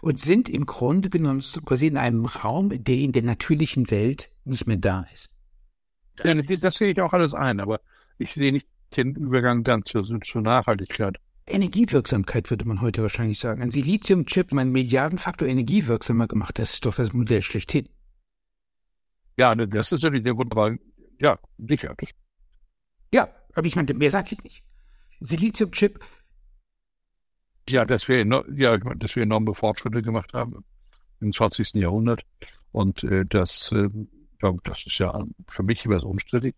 Speaker 1: Und sind im Grunde genommen quasi in einem Raum, der in der natürlichen Welt nicht mehr da ist.
Speaker 2: Ja, das sehe ich auch alles ein, aber ich sehe nicht den Übergang dann zur, zur Nachhaltigkeit.
Speaker 1: Energiewirksamkeit würde man heute wahrscheinlich sagen. Ein Siliziumchip, mein Milliardenfaktor energiewirksamer gemacht, das ist doch das Modell schlechthin.
Speaker 2: Ja, das ist natürlich der wunderbare, ja, sicher.
Speaker 1: Ja, aber ich meinte, mehr sage ich nicht. Siliziumchip.
Speaker 2: Ja, dass wir, ja, dass wir enorme Fortschritte gemacht haben im 20. Jahrhundert. Und äh, das äh, das ist ja für mich immer so unstrittig.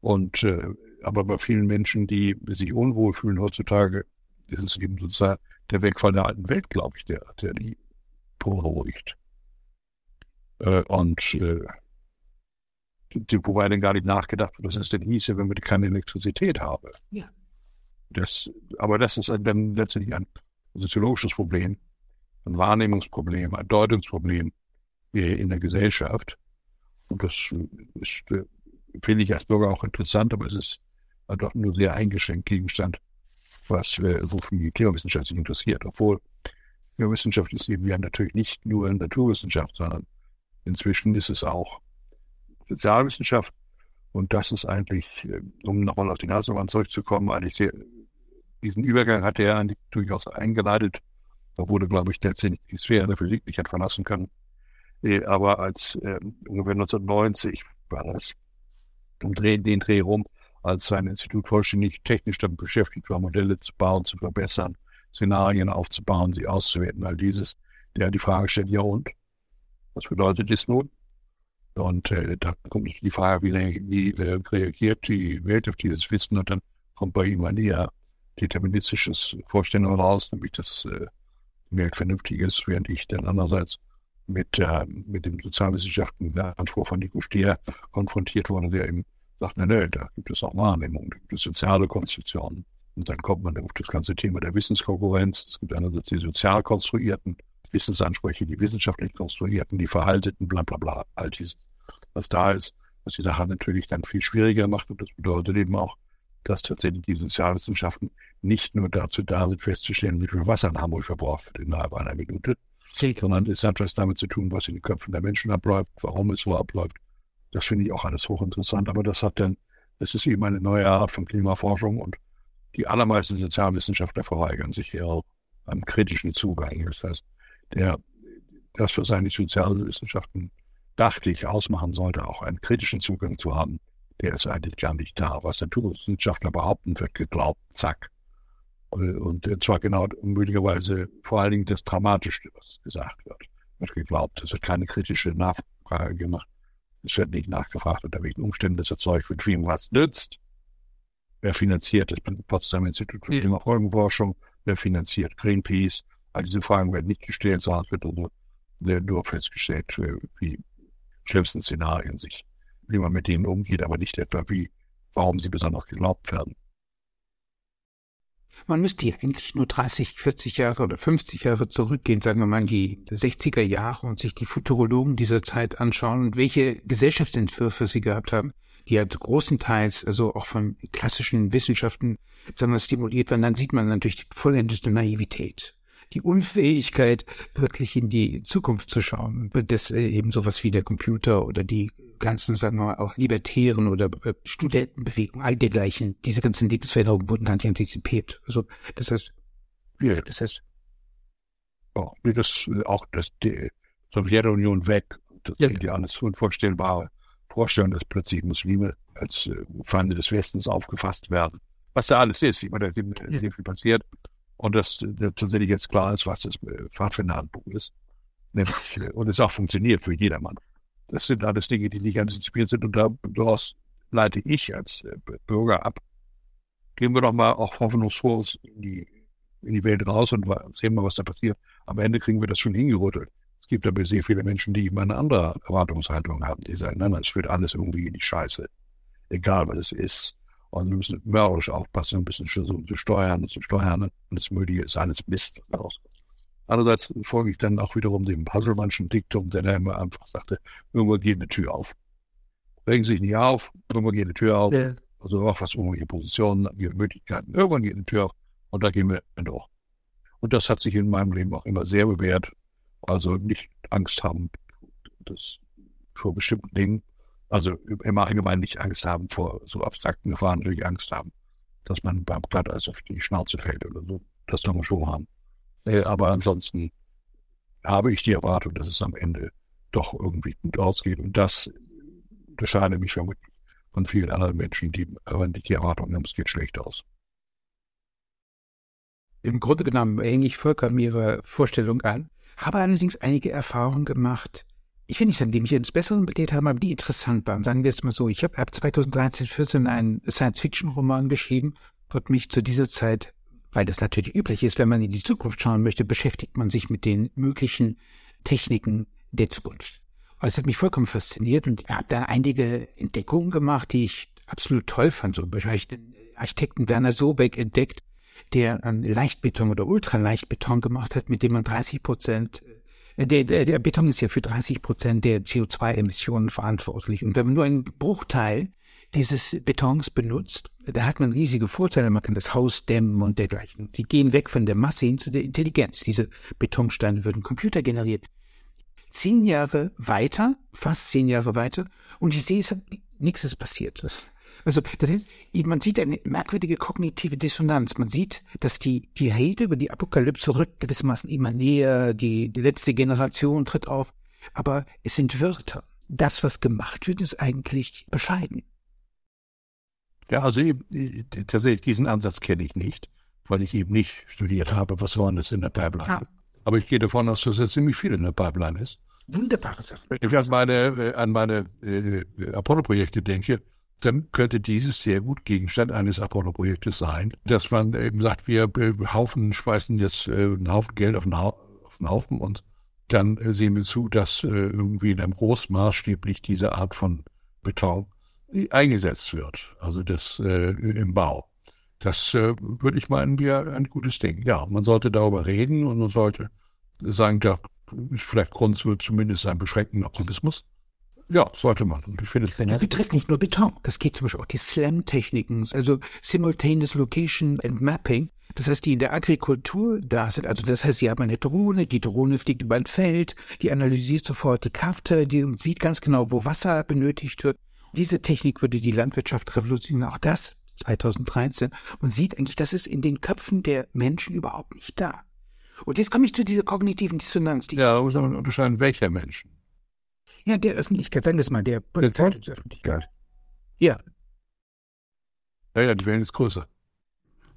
Speaker 2: Und äh, aber bei vielen Menschen, die sich unwohl fühlen heutzutage, ist es eben sozusagen der Wegfall der alten Welt, glaube ich, der, der die beruhigt. Äh, und äh, die, wobei dann gar nicht nachgedacht wird, was es denn hieße, wenn wir keine Elektrizität haben.
Speaker 1: Ja.
Speaker 2: Das, aber das ist dann letztendlich ein soziologisches Problem, ein Wahrnehmungsproblem, ein Deutungsproblem in der Gesellschaft. Und das ist, äh, finde ich als Bürger auch interessant, aber es ist doch nur sehr eingeschränkt Gegenstand, was, äh, wofür die Klimawissenschaft sich interessiert. Obwohl Klimawissenschaft ist eben ja natürlich nicht nur Naturwissenschaft, sondern inzwischen ist es auch Sozialwissenschaft. Und das ist eigentlich, äh, um nochmal auf die Nasenwand zurückzukommen, eigentlich sehr, diesen Übergang hat er eigentlich durchaus eingeleitet. Da wurde, glaube ich, letztendlich die Sphäre der Physik nicht hat verlassen können. Aber als äh, ungefähr 1990 war das, um Dreh, den Dreh rum, als sein Institut vollständig technisch damit beschäftigt war, Modelle zu bauen, zu verbessern, Szenarien aufzubauen, sie auszuwerten, all dieses, der die Frage stellt, ja und? Was bedeutet das nun? Und äh, da kommt die Frage, wie, wie äh, reagiert die Welt auf dieses Wissen und dann kommt bei ihm ein eher deterministisches Vorstellung raus, nämlich dass äh, die Welt vernünftig ist, während ich dann andererseits mit, äh, mit dem Sozialwissenschaften Anspruch von Nico Steer konfrontiert wurde, der eben sagt, na, ne, da gibt es auch Wahrnehmung, da gibt es soziale Konstruktionen. Und dann kommt man auf das ganze Thema der Wissenskonkurrenz. Es gibt einerseits die sozial konstruierten Wissensansprüche, die wissenschaftlich konstruierten, die verhalteten, bla bla bla, all dieses, was da ist, was die Sache natürlich dann viel schwieriger macht. Und das bedeutet eben auch, dass tatsächlich die Sozialwissenschaften nicht nur dazu da sind, festzustellen, wie viel Wasser in Hamburg verbraucht wird innerhalb einer Minute, sondern es hat was damit zu tun, was in den Köpfen der Menschen abläuft, warum es so abläuft. Das finde ich auch alles hochinteressant. Aber das hat dann, es ist eben eine neue Art von Klimaforschung und die allermeisten Sozialwissenschaftler verweigern sich hier einem kritischen Zugang. Das heißt, der, das, was eigentlich Sozialwissenschaften, dachte ich, ausmachen sollte, auch einen kritischen Zugang zu haben, der ist eigentlich gar nicht da. Was Naturwissenschaftler behaupten, wird geglaubt, zack. Und zwar genau möglicherweise vor allen Dingen das Dramatische, was gesagt wird, wird geglaubt. Es wird keine kritische Nachfrage gemacht. Es wird nicht nachgefragt, unter welchen Umständen das erzeugt wird, wem was nützt. Wer finanziert das Potsdamer Institut für Klimafolgenforschung? Wer finanziert Greenpeace? All diese Fragen werden nicht gestellt, sondern es wird nur, nur festgestellt, wie schlimmsten Szenarien sich, wie man mit denen umgeht, aber nicht etwa wie, warum sie besonders geglaubt werden.
Speaker 1: Man müsste hier eigentlich nur 30, 40 Jahre oder 50 Jahre zurückgehen, sagen wir mal in die 60er Jahre und sich die Futurologen dieser Zeit anschauen und welche Gesellschaftsentwürfe sie gehabt haben, die halt großenteils also auch von klassischen Wissenschaften sagen wir, stimuliert werden, dann sieht man natürlich die vollendete Naivität. Die Unfähigkeit, wirklich in die Zukunft zu schauen, das äh, eben sowas wie der Computer oder die ganzen, sagen wir mal, auch Libertären oder äh, Studentenbewegungen, all dergleichen, diese ganzen Lebensveränderungen wurden gar nicht antizipiert. Also, das heißt,
Speaker 2: ja. das heißt, oh, das auch das die Sowjetunion weg, das ja. die alles unvorstellbare Vorstellung, dass plötzlich Muslime als äh, Feinde des Westens aufgefasst werden. Was da alles ist. Ich meine, da ist sehr viel passiert. Und dass äh, tatsächlich jetzt klar ist, was das äh, Pfadfinderhandbuch ist. Nämlich, äh, und es auch funktioniert für jedermann. Das sind alles Dinge, die nicht antizipiert sind. Und daraus leite ich als äh, Bürger ab. Gehen wir doch mal auch hoffnungsvoll in die, in die Welt raus und sehen mal, was da passiert. Am Ende kriegen wir das schon hingerüttelt. Es gibt aber sehr viele Menschen, die immer eine andere Erwartungshaltung haben. Die sagen, nein, es führt alles irgendwie in die Scheiße. Egal, was es ist. Und wir müssen mörrisch aufpassen, ein bisschen versuchen zu steuern und zu steuern. Und das Mögliche ist alles Mist. Andererseits folge ich dann auch wiederum dem Puzzlemannschen Diktum, der da immer einfach sagte, irgendwo geht eine Tür auf. Regen sich nicht auf, irgendwo geht eine Tür auf. Ja. Also auch was irgendwelche Positionen, ihre Möglichkeiten. Irgendwann geht eine Tür auf und da gehen wir durch. Und das hat sich in meinem Leben auch immer sehr bewährt. Also nicht Angst haben das, vor bestimmten Dingen. Also im Allgemeinen nicht Angst haben vor so abstrakten Gefahren, natürlich Angst haben, dass man beim Glatteis auf die Schnauze fällt oder so. Das kann man schon haben. Äh, aber ansonsten habe ich die Erwartung, dass es am Ende doch irgendwie gut ausgeht. Und das unterscheidet mich vermutlich von vielen anderen Menschen, die, wenn die Erwartung haben, es geht schlecht aus.
Speaker 1: Im Grunde genommen hänge ich vollkommen Ihre Vorstellung an, habe allerdings einige Erfahrungen gemacht, ich will nicht sagen, die mich ins Bessere belehrt haben, aber die interessant waren. Sagen wir es mal so. Ich habe ab 2013, 14 einen Science-Fiction-Roman geschrieben und mich zu dieser Zeit, weil das natürlich üblich ist, wenn man in die Zukunft schauen möchte, beschäftigt man sich mit den möglichen Techniken der Zukunft. Und es hat mich vollkommen fasziniert und ich habe da einige Entdeckungen gemacht, die ich absolut toll fand. So zum Beispiel habe ich den Architekten Werner Sobeck entdeckt, der Leichtbeton oder Ultraleichtbeton gemacht hat, mit dem man 30 Prozent der, der, der Beton ist ja für 30 Prozent der CO2-Emissionen verantwortlich. Und wenn man nur einen Bruchteil dieses Betons benutzt, da hat man riesige Vorteile. Man kann das Haus dämmen und dergleichen. Sie gehen weg von der Masse hin zu der Intelligenz. Diese Betonsteine würden computergeneriert. Zehn Jahre weiter, fast zehn Jahre weiter, und ich sehe, es hat nichts ist passiert. Also das ist, man sieht eine merkwürdige kognitive Dissonanz. Man sieht, dass die, die Rede über die Apokalypse rückt gewissermaßen immer näher, die, die letzte Generation tritt auf, aber es sind Wörter. Das, was gemacht wird, ist eigentlich bescheiden.
Speaker 2: Ja, also tatsächlich diesen Ansatz kenne ich nicht, weil ich eben nicht studiert habe, was war das in der Pipeline. Ja. Aber ich gehe davon aus, dass es ziemlich viel in der Pipeline ist.
Speaker 1: Wunderbare Sache.
Speaker 2: Wenn ich an meine, an meine äh, Apollo-Projekte denke, dann könnte dieses sehr gut Gegenstand eines Apollo-Projektes sein, dass man eben sagt, wir Haufen schmeißen jetzt äh, einen Haufen Geld auf den, ha auf den Haufen und dann äh, sehen wir zu, dass äh, irgendwie in einem großmaßstäblich diese Art von Beton eingesetzt wird, also das äh, im Bau. Das äh, würde ich meinen, wäre ein gutes Ding. Ja, man sollte darüber reden und man sollte sagen, da ist vielleicht Grund zu zumindest einen beschränkten Optimismus. Ja, sollte man.
Speaker 1: Ich finde, das betrifft nicht nur Beton. Das geht zum Beispiel auch die SLAM-Techniken, also Simultaneous Location and Mapping. Das heißt, die in der Agrikultur da sind. Also das heißt, Sie haben eine Drohne, die Drohne fliegt über ein Feld, die analysiert sofort die Karte, die sieht ganz genau, wo Wasser benötigt wird. Diese Technik würde die Landwirtschaft revolutionieren. Auch das 2013 und sieht eigentlich, das ist in den Köpfen der Menschen überhaupt nicht da. Und jetzt komme ich zu dieser kognitiven Dissonanz.
Speaker 2: Die ja, muss man unterscheiden, welcher Menschen.
Speaker 1: Ja, der Öffentlichkeit, sagen wir es mal, der
Speaker 2: Zeitungsöffentlichkeit.
Speaker 1: Ja.
Speaker 2: Ja, ja, die Welt ist größer.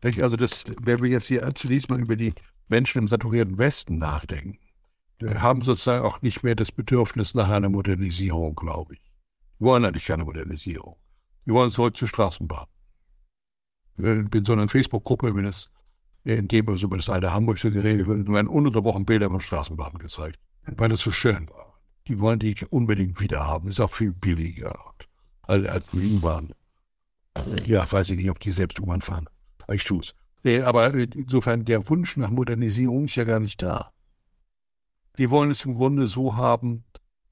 Speaker 2: Also das, wenn wir jetzt hier zunächst mal über die Menschen im saturierten Westen nachdenken, haben sozusagen auch nicht mehr das Bedürfnis nach einer Modernisierung, glaube ich. Wir wollen eigentlich keine Modernisierung. Wir wollen zurück zur Straßenbahn. Ich bin so einer Facebook-Gruppe, wenn es in dem über das alte Hamburg so geredet wird, werden ununterbrochen Bilder von Straßenbahnen gezeigt, weil das so schön war die wollen die unbedingt wieder haben. Ist auch viel billiger als, als U-Bahn. Ja, weiß ich nicht, ob die selbst U-Bahn fahren. Aber ich tue es. Aber insofern, der Wunsch nach Modernisierung ist ja gar nicht da. Die wollen es im Grunde so haben,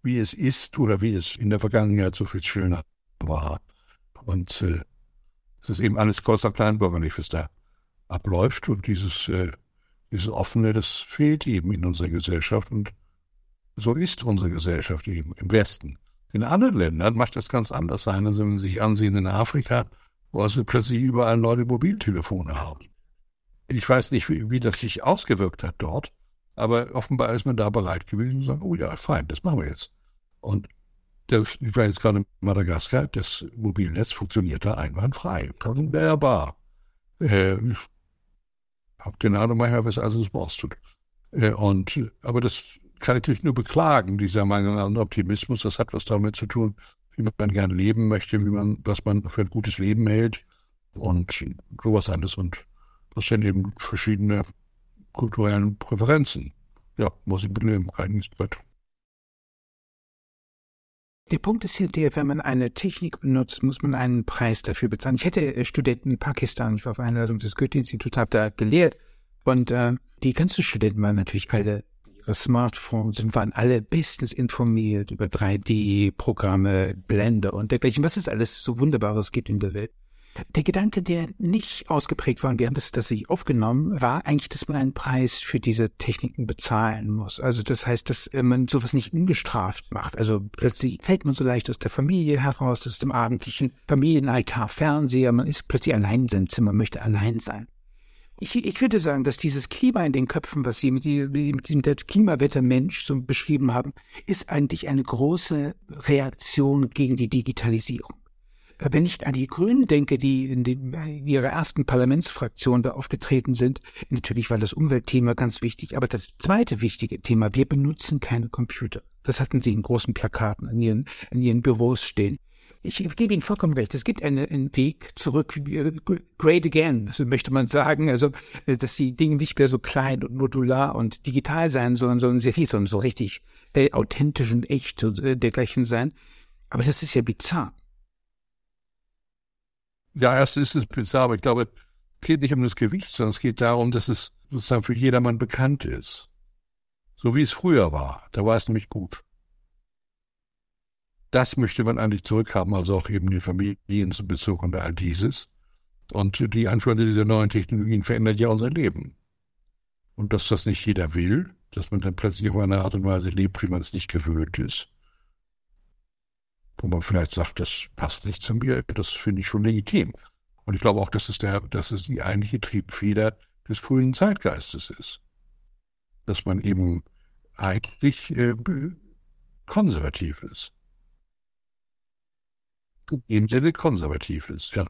Speaker 2: wie es ist oder wie es in der Vergangenheit so viel schöner war. Und äh, es ist eben alles kostet kleinbürgerlich, was da abläuft. Und dieses, äh, dieses Offene, das fehlt eben in unserer Gesellschaft. Und so ist unsere Gesellschaft eben im Westen. In anderen Ländern macht das ganz anders sein, als wenn Sie sich ansehen in Afrika, wo also plötzlich überall Leute Mobiltelefone haben. Ich weiß nicht, wie, wie das sich ausgewirkt hat dort, aber offenbar ist man da bereit gewesen zu sagen, oh ja, fein, das machen wir jetzt. Und das, ich war jetzt gerade in Madagaskar, das Mobilnetz funktioniert da einwandfrei. Wunderbar. Äh, hab den Ahnung manchmal, was das brauchst du. Äh, und, aber das kann ich natürlich nur beklagen, dieser Mangel an Optimismus. Das hat was damit zu tun, wie man gerne leben möchte, wie man, was man für ein gutes Leben hält und sowas anderes. Und das sind eben verschiedene kulturellen Präferenzen. Ja, muss ich benehmen, kein weiter.
Speaker 1: Der Punkt ist hier der, wenn man eine Technik benutzt, muss man einen Preis dafür bezahlen. Ich hätte äh, Studenten in Pakistan, ich war auf Einladung des Goethe-Instituts, habe da gelehrt und äh, die ganzen Studenten waren natürlich alle ihre Smartphones und waren alle bestens informiert über 3D-Programme, Blender und dergleichen, was es alles so Wunderbares gibt in der Welt. Der Gedanke, der nicht ausgeprägt war, und wir haben das tatsächlich aufgenommen, war eigentlich, dass man einen Preis für diese Techniken bezahlen muss. Also das heißt, dass man sowas nicht ungestraft macht. Also plötzlich fällt man so leicht aus der Familie heraus, aus dem abendlichen Familienaltar, Fernseher, man ist plötzlich allein in seinem Zimmer, möchte allein sein. Ich, ich würde sagen, dass dieses Klima in den Köpfen, was Sie mit, mit diesem Klimawettermensch so beschrieben haben, ist eigentlich eine große Reaktion gegen die Digitalisierung. Wenn ich an die Grünen denke, die in, den, in ihrer ersten Parlamentsfraktion da aufgetreten sind, natürlich war das Umweltthema ganz wichtig, aber das zweite wichtige Thema, wir benutzen keine Computer. Das hatten sie in großen Plakaten an ihren, an ihren Büros stehen. Ich gebe Ihnen vollkommen recht. Es gibt einen, einen Weg zurück, great again, so möchte man sagen. Also, dass die Dinge nicht mehr so klein und modular und digital sein sollen, sondern viel, sondern so richtig äh, authentisch und echt und äh, dergleichen sein. Aber das ist ja bizarr.
Speaker 2: Ja, erst ist es bizarr, aber ich glaube, es geht nicht um das Gewicht, sondern es geht darum, dass es sozusagen für jedermann bekannt ist. So wie es früher war. Da war es nämlich gut. Das möchte man eigentlich zurückhaben, also auch eben den Familienbezug und all dieses. Und die Anführung dieser neuen Technologien verändert ja unser Leben. Und dass das nicht jeder will, dass man dann plötzlich auf eine Art und Weise lebt, wie man es nicht gewöhnt ist, wo man vielleicht sagt, das passt nicht zu mir, das finde ich schon legitim. Und ich glaube auch, dass es der, dass es die eigentliche Triebfeder des frühen Zeitgeistes ist. Dass man eben eigentlich äh, konservativ ist. Im Sinne konservativ ist, ja.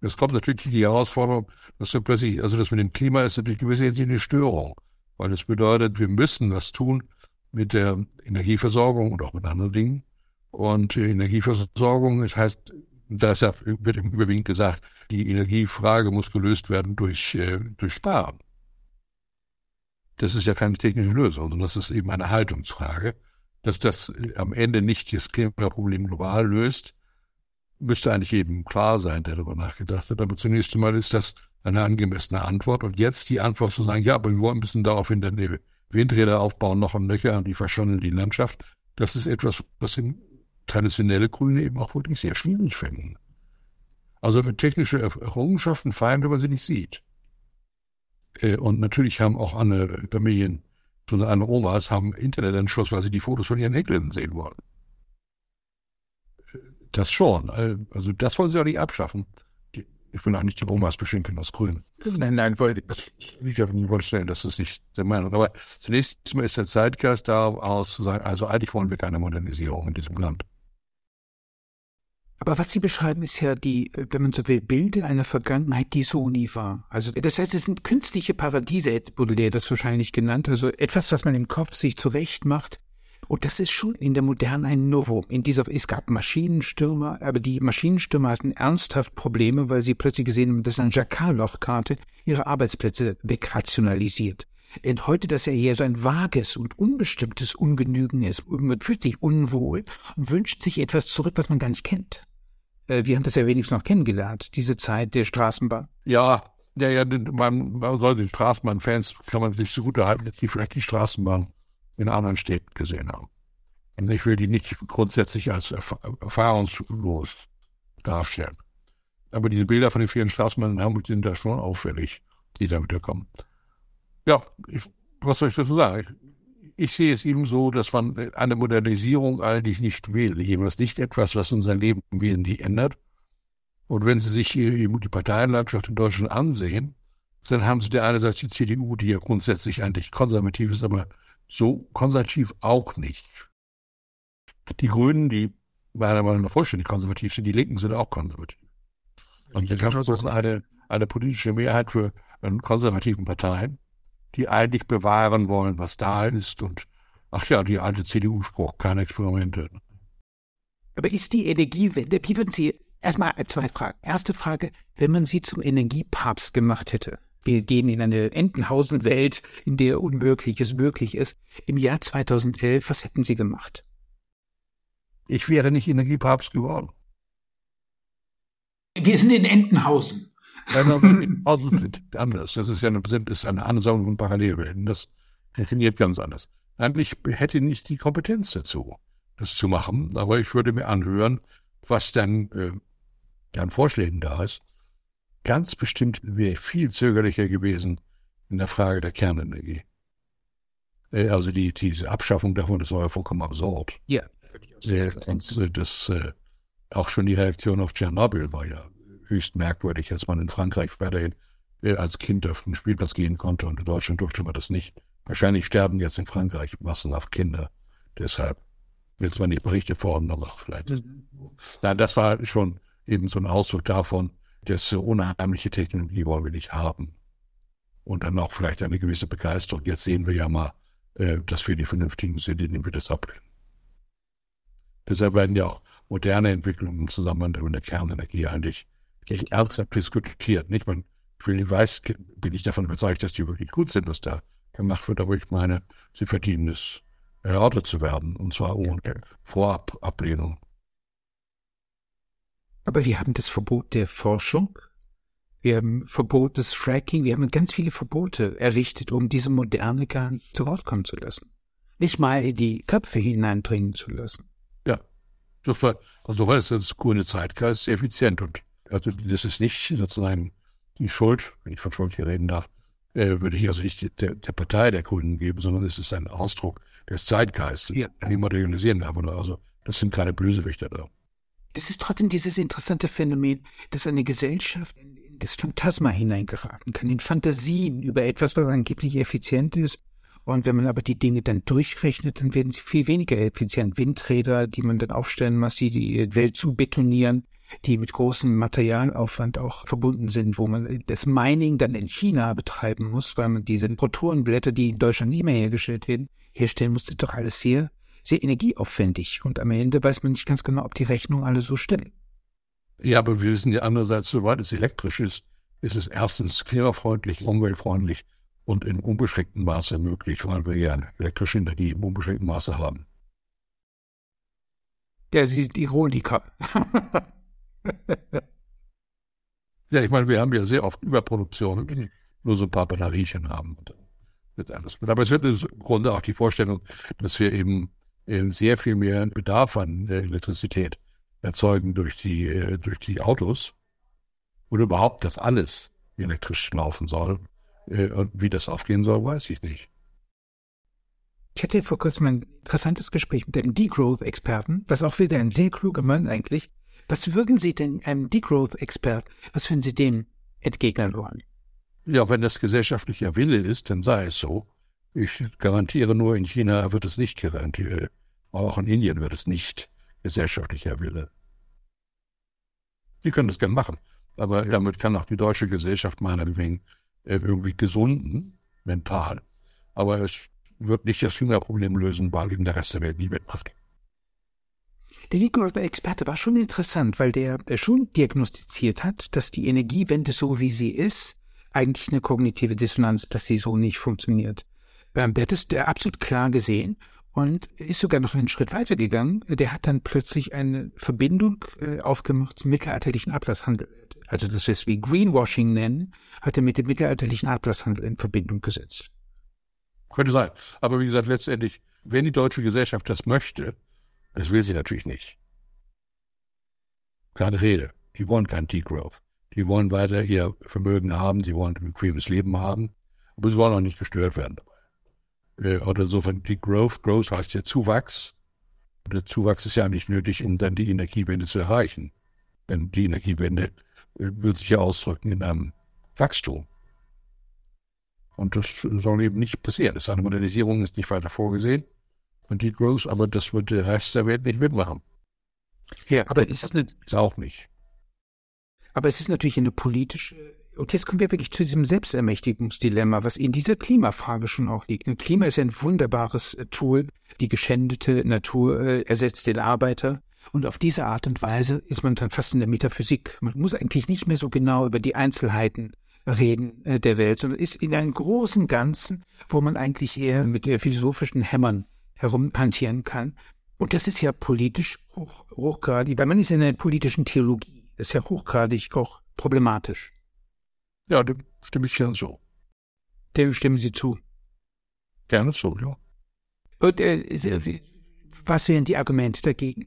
Speaker 2: Es kommt natürlich die Herausforderung, dass wir plötzlich, also das mit dem Klima ist natürlich gewisse eine Störung, weil das bedeutet, wir müssen was tun mit der Energieversorgung und auch mit anderen Dingen. Und Energieversorgung, das heißt, da wird im überwiegend gesagt, die Energiefrage muss gelöst werden durch, äh, durch Sparen. Das ist ja keine technische Lösung, sondern das ist eben eine Haltungsfrage. Dass das am Ende nicht das Klimaproblem global löst, müsste eigentlich jedem klar sein, der darüber nachgedacht hat. Aber zunächst einmal ist das eine angemessene Antwort. Und jetzt die Antwort zu sagen, ja, aber wir wollen ein bisschen daraufhin dann Windräder aufbauen, noch und nöcher, und die verschonen die Landschaft. Das ist etwas, was im traditionelle Grüne eben auch wirklich sehr schwierig finden. Also technische Errungenschaften feiern, wenn man sie nicht sieht. Äh, und natürlich haben auch andere Familien, so eine Omas, haben Internetanschluss, weil sie die Fotos von ihren Enkeln sehen wollen. Das schon. Äh, also das wollen sie auch nicht abschaffen. Ich will auch nicht die Omas beschenken aus Grün.
Speaker 1: Nein, nein, wollte
Speaker 2: ich nicht auf den Wunsch stellen, das ist nicht der Meinung. Aber zunächst mal ist der Zeitgeist daraus zu sagen, also eigentlich wollen wir keine Modernisierung in diesem Land.
Speaker 1: Aber was Sie beschreiben, ist ja die, wenn man so will, Bilder einer Vergangenheit, die so nie war. Also das heißt, es sind künstliche Paradiese, hätte Baudelaire das wahrscheinlich genannt. Also etwas, was man im Kopf sich zurecht macht. Und das ist schon in der Moderne ein Novum. In dieser, es gab Maschinenstürmer, aber die Maschinenstürmer hatten ernsthaft Probleme, weil sie plötzlich gesehen haben, dass eine Jakarlow-Karte ihre Arbeitsplätze wegrationalisiert. Und heute, dass er hier so ein vages und unbestimmtes Ungenügen ist. Man fühlt sich unwohl und wünscht sich etwas zurück, was man gar nicht kennt. Äh, wir haben das ja wenigstens noch kennengelernt, diese Zeit der Straßenbahn.
Speaker 2: Ja, ja, ja, man, man soll den Straßenbahnfans, kann man sich so gut erhalten, dass die vielleicht die Straßenbahn in anderen Städten gesehen haben. Und ich will die nicht grundsätzlich als erf erfahrungslos darstellen. Aber diese Bilder von den vielen Straßenbahnen in Hamburg sind da schon auffällig, die da wieder kommen. Ja, ich, was soll ich dazu sagen? Ich, sehe es eben so, dass man eine Modernisierung eigentlich nicht will. Jedenfalls nicht etwas, was unser Leben wesentlich ändert. Und wenn Sie sich hier die Parteienlandschaft in Deutschland ansehen, dann haben Sie da einerseits die CDU, die ja grundsätzlich eigentlich konservativ ist, aber so konservativ auch nicht. Die Grünen, die meiner Meinung nach vollständig konservativ sind, die Linken sind auch konservativ. Und jetzt haben eine, eine politische Mehrheit für einen konservativen Parteien, die eigentlich bewahren wollen, was da ist und ach ja, die alte CDU-Spruch, keine Experimente.
Speaker 1: Aber ist die Energiewende, wie würden Sie, erstmal zwei Fragen. Erste Frage, wenn man Sie zum Energiepapst gemacht hätte, wir gehen in eine Entenhausen-Welt, in der Unmögliches möglich ist. Im Jahr 2011, was hätten Sie gemacht?
Speaker 2: Ich wäre nicht Energiepapst geworden.
Speaker 1: Wir sind in Entenhausen.
Speaker 2: Entenhausen sind anders. Das ist ja eine, ist eine Ansammlung von Parallelwelten. Das definiert ganz anders. Nein, ich hätte nicht die Kompetenz dazu, das zu machen, aber ich würde mir anhören, was dann äh, an Vorschlägen da ist. Ganz bestimmt wäre ich viel zögerlicher gewesen in der Frage der Kernenergie. Äh, also die, diese Abschaffung davon, das war ja vollkommen absurd.
Speaker 1: Ja.
Speaker 2: Äh, und äh, das, äh, auch schon die Reaktion auf Tschernobyl war ja höchst merkwürdig, als man in Frankreich weiterhin äh, als Kind auf den Spielplatz gehen konnte und in Deutschland durfte man das nicht. Wahrscheinlich sterben jetzt in Frankreich massenhaft Kinder. Deshalb will zwar nicht berichtet worden, aber vielleicht. Nein, das war schon eben so ein Ausdruck davon, dass unheimliche Technologie wollen wir nicht haben. Und dann auch vielleicht eine gewisse Begeisterung. Jetzt sehen wir ja mal, äh, dass wir die Vernünftigen sind, indem wir das ablehnen. Deshalb werden ja auch moderne Entwicklungen im Zusammenhang mit der Kernenergie eigentlich ernsthaft diskutiert. Nicht? Man, nicht weiß, bin ich davon überzeugt, dass die wirklich gut sind, was da gemacht wird, aber ich meine, sie verdienen es, erörtert zu werden, und zwar ohne Vorabablehnung.
Speaker 1: Aber wir haben das Verbot der Forschung, wir haben Verbot des Fracking, wir haben ganz viele Verbote errichtet, um diese Moderne gar nicht zu Wort kommen zu lassen. Nicht mal in die Köpfe hineindringen zu lassen.
Speaker 2: Ja, war, also es das grüne Zeitgeist effizient und also das ist nicht sozusagen die Schuld, wenn ich von Schuld hier reden darf, äh, würde ich also nicht der, der Partei der Grünen geben, sondern es ist ein Ausdruck des Zeitgeistes, ja. den modernisieren wir aber Also das sind keine Bösewichter da.
Speaker 1: Das ist trotzdem dieses interessante Phänomen, dass eine Gesellschaft in das Phantasma hineingeraten kann, in Fantasien über etwas, was angeblich effizient ist. Und wenn man aber die Dinge dann durchrechnet, dann werden sie viel weniger effizient. Windräder, die man dann aufstellen muss, die die Welt zu betonieren, die mit großem Materialaufwand auch verbunden sind, wo man das Mining dann in China betreiben muss, weil man diese Protonenblätter, die in Deutschland nicht mehr hergestellt werden, herstellen musste, doch alles sehr, sehr energieaufwendig. Und am Ende weiß man nicht ganz genau, ob die Rechnungen alle so stimmen.
Speaker 2: Ja, aber wir wissen ja andererseits, soweit es elektrisch ist, ist es erstens klimafreundlich, umweltfreundlich und in unbeschränktem Maße möglich, weil wir ja elektrische Energie im unbeschränkten Maße haben.
Speaker 1: Ja, Sie sind Ironiker. [laughs] [laughs]
Speaker 2: ja, ich meine, wir haben ja sehr oft Überproduktion, nur so ein paar Batteriechen haben. Wird alles. Aber es wird im Grunde auch die Vorstellung, dass wir eben, eben sehr viel mehr Bedarf an Elektrizität erzeugen durch die, äh, durch die Autos. Oder überhaupt, dass alles elektrisch laufen soll. Äh, und wie das aufgehen soll, weiß ich nicht.
Speaker 1: Ich hatte vor kurzem ein interessantes Gespräch mit einem Degrowth-Experten, was auch wieder ein sehr kluger Mann eigentlich. Was würden Sie denn einem Degrowth-Expert, was würden Sie dem entgegnen wollen?
Speaker 2: Ja, wenn das gesellschaftlicher Wille ist, dann sei es so. Ich garantiere nur, in China wird es nicht garantiert. Auch in Indien wird es nicht gesellschaftlicher Wille. Sie können das gerne machen, aber damit kann auch die deutsche Gesellschaft meinetwegen äh, irgendwie gesunden, mental. Aber es wird nicht das Hungerproblem lösen, weil eben der Rest der Welt nie mitmacht.
Speaker 1: Der Ligorov-Experte war schon interessant, weil der schon diagnostiziert hat, dass die Energiewende so wie sie ist, eigentlich eine kognitive Dissonanz, dass sie so nicht funktioniert. Ähm, der hat es absolut klar gesehen und ist sogar noch einen Schritt weiter gegangen. Der hat dann plötzlich eine Verbindung äh, aufgemacht zum mittelalterlichen Ablasshandel. Also das, was wir Greenwashing nennen, hat er mit dem mittelalterlichen Ablasshandel in Verbindung gesetzt.
Speaker 2: Könnte sein. Aber wie gesagt, letztendlich, wenn die deutsche Gesellschaft das möchte, das will sie natürlich nicht. Keine Rede. Die wollen kein Degrowth. Die wollen weiter ihr Vermögen haben, sie wollen ein bequemes Leben haben, aber sie wollen auch nicht gestört werden dabei. Äh, oder insofern die Growth. Growth heißt ja Zuwachs. Und der Zuwachs ist ja nicht nötig, um dann die Energiewende zu erreichen. Denn die Energiewende äh, wird sich ja ausdrücken in einem Wachstum. Und das soll eben nicht passieren. Das eine Modernisierung ist nicht weiter vorgesehen. Und die Growth, aber das wird der Rest der Welt nicht mitmachen.
Speaker 1: Ja, aber ist es eine,
Speaker 2: ist auch nicht.
Speaker 1: Aber es ist natürlich eine politische, und jetzt kommen wir wirklich zu diesem Selbstermächtigungsdilemma, was in dieser Klimafrage schon auch liegt. Ein Klima ist ein wunderbares äh, Tool. Die geschändete Natur äh, ersetzt den Arbeiter. Und auf diese Art und Weise ist man dann fast in der Metaphysik. Man muss eigentlich nicht mehr so genau über die Einzelheiten reden äh, der Welt, sondern ist in einem großen Ganzen, wo man eigentlich eher mit der philosophischen Hämmern herumpantieren kann. Und das ist ja politisch hoch, hochgradig, weil man ist in der politischen Theologie. Das ist ja hochgradig auch problematisch.
Speaker 2: Ja, dem stimme ich gerne zu.
Speaker 1: Dem stimmen Sie zu.
Speaker 2: Gerne zu, ja.
Speaker 1: Und äh, was wären die Argumente dagegen?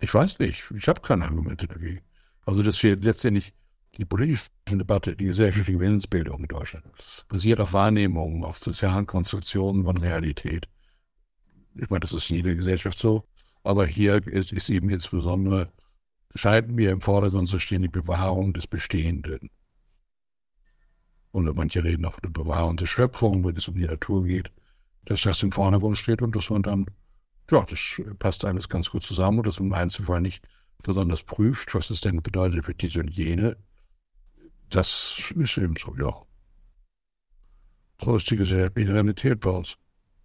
Speaker 2: Ich weiß nicht. Ich habe keine Argumente dagegen. Also, dass wir letztendlich die politische Debatte, die gesellschaftliche Willensbildung in Deutschland basiert auf Wahrnehmungen, auf sozialen Konstruktionen von Realität. Ich meine, das ist jede Gesellschaft so. Aber hier ist, ist eben insbesondere, scheinen wir im Vordergrund zu stehen, die Bewahrung des Bestehenden. Und manche reden auch von der Bewahrung der Schöpfung, wenn es um die Natur geht, dass das im Vordergrund steht und dass man dann, ja, das passt alles ganz gut zusammen und dass man im Einzelfall nicht besonders prüft, was es denn bedeutet für diese und jene. Das ist eben so, ja. So ist die gesellschaftliche Realität bei uns.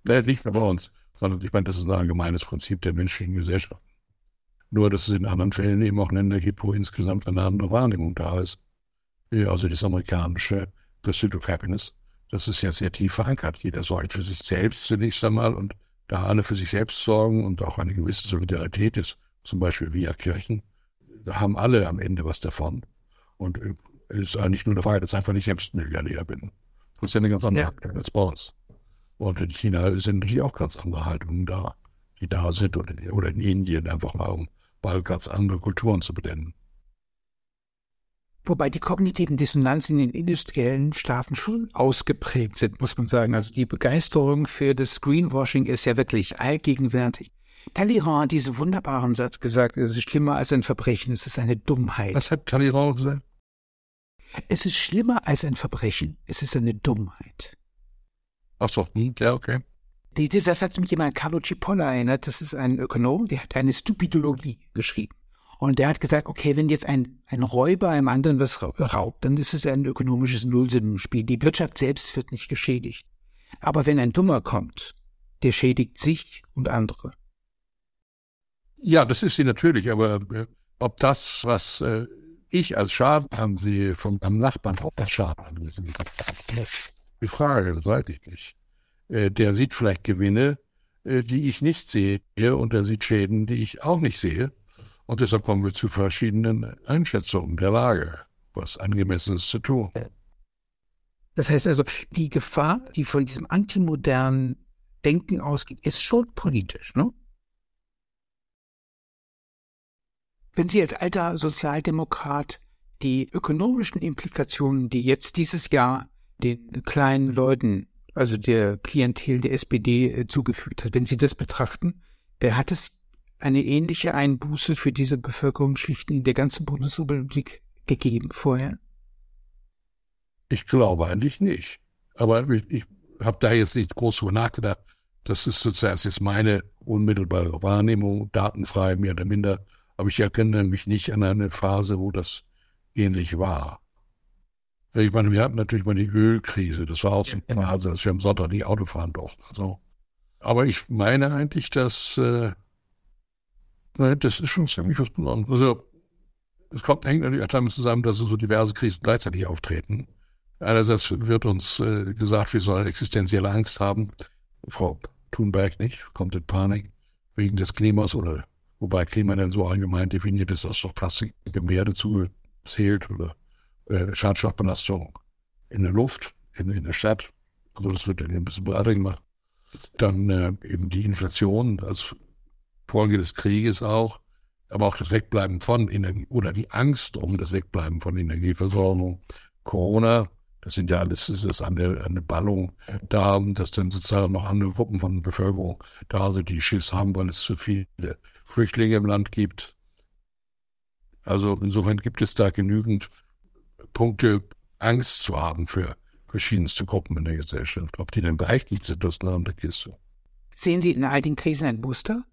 Speaker 2: Äh, nicht bei uns, sondern ich meine, das ist ein allgemeines Prinzip der menschlichen Gesellschaft. Nur, dass es in anderen Fällen eben auch Länder gibt, wo insgesamt eine andere Wahrnehmung da ist. Also das amerikanische Pursuit of Happiness, das ist ja sehr tief verankert. Jeder sorgt für sich selbst zunächst einmal und da alle für sich selbst sorgen und auch eine gewisse Solidarität ist, zum Beispiel via Kirchen, da haben alle am Ende was davon. Und es ist eigentlich nur der Fall, dass ich einfach nicht selbst Milliardär bin. Das ist ja eine ganz andere ja. als bei uns. Und in China sind natürlich auch ganz andere Haltungen da, die da sind, oder in, oder in Indien einfach mal, um mal ganz andere Kulturen zu benennen.
Speaker 1: Wobei die kognitiven Dissonanzen in den industriellen Staaten schon ausgeprägt sind, muss man sagen. Also die Begeisterung für das Greenwashing ist ja wirklich allgegenwärtig. Talleyrand hat diesen wunderbaren Satz gesagt, es ist schlimmer als ein Verbrechen, es ist eine Dummheit.
Speaker 2: Was hat Talleyrand gesagt?
Speaker 1: Es ist schlimmer als ein Verbrechen, es ist eine Dummheit.
Speaker 2: Ach so, hm, ja, okay.
Speaker 1: Das hat mich immer an Carlo Cipolla erinnert. Das ist ein Ökonom, der hat eine Stupidologie geschrieben. Und der hat gesagt, okay, wenn jetzt ein, ein Räuber einem anderen was raubt, dann ist es ein ökonomisches Nullsummenspiel. Die Wirtschaft selbst wird nicht geschädigt. Aber wenn ein Dummer kommt, der schädigt sich und andere.
Speaker 2: Ja, das ist sie natürlich, aber äh, ob das, was äh, ich als Schaden haben sie vom am Nachbarn auch als Schaden angesehen. Die Frage, das weiß ich nicht. Äh, der sieht vielleicht Gewinne, äh, die ich nicht sehe, und er sieht Schäden, die ich auch nicht sehe. Und deshalb kommen wir zu verschiedenen Einschätzungen der Lage, was angemessenes zu tun.
Speaker 1: Das heißt also, die Gefahr, die von diesem antimodernen Denken ausgeht, ist schon politisch, ne? Wenn Sie als alter Sozialdemokrat die ökonomischen Implikationen, die jetzt dieses Jahr den kleinen Leuten, also der Klientel der SPD äh, zugefügt hat, wenn Sie das betrachten, hat es eine ähnliche Einbuße für diese Bevölkerungsschichten in der ganzen Bundesrepublik gegeben vorher?
Speaker 2: Ich glaube eigentlich nicht. Aber ich, ich habe da jetzt nicht groß drüber nachgedacht. Das ist sozusagen jetzt meine unmittelbare Wahrnehmung, datenfrei, mehr oder minder. Aber ich erinnere mich nicht an eine Phase, wo das ähnlich war. Ich meine, wir hatten natürlich mal die Ölkrise. Das war auch so eine Phase, dass wir am Sonntag nicht Auto fahren durften. Also, aber ich meine eigentlich, dass äh, Nein, das ist schon ziemlich was Besonderes. Also, es kommt, hängt natürlich damit zusammen, dass so diverse Krisen gleichzeitig auftreten. Einerseits wird uns äh, gesagt, wir sollen existenzielle Angst haben. Frau Thunberg nicht, kommt in Panik wegen des Klimas oder wobei Klima dann so allgemein definiert ist, dass doch Plastik im dazu zählt oder äh, Schadstoffbelastung in der Luft, in, in der Stadt. Also das wird dann ein bisschen breiter gemacht. Dann äh, eben die Inflation als Folge des Krieges auch, aber auch das Wegbleiben von Energie oder die Angst um das Wegbleiben von Energieversorgung. Corona, das sind ja alles, das ist eine, eine Ballung da, dass dann sozusagen noch andere Gruppen von Bevölkerung da sind, die Schiss haben, weil es zu viele Flüchtlinge im Land gibt. Also insofern gibt es da genügend Punkte, Angst zu haben für verschiedenste Gruppen in der Gesellschaft. Ob die denn berechtigt sind, das eine andere Kiste.
Speaker 1: Sehen Sie in all den Krisen ein Muster?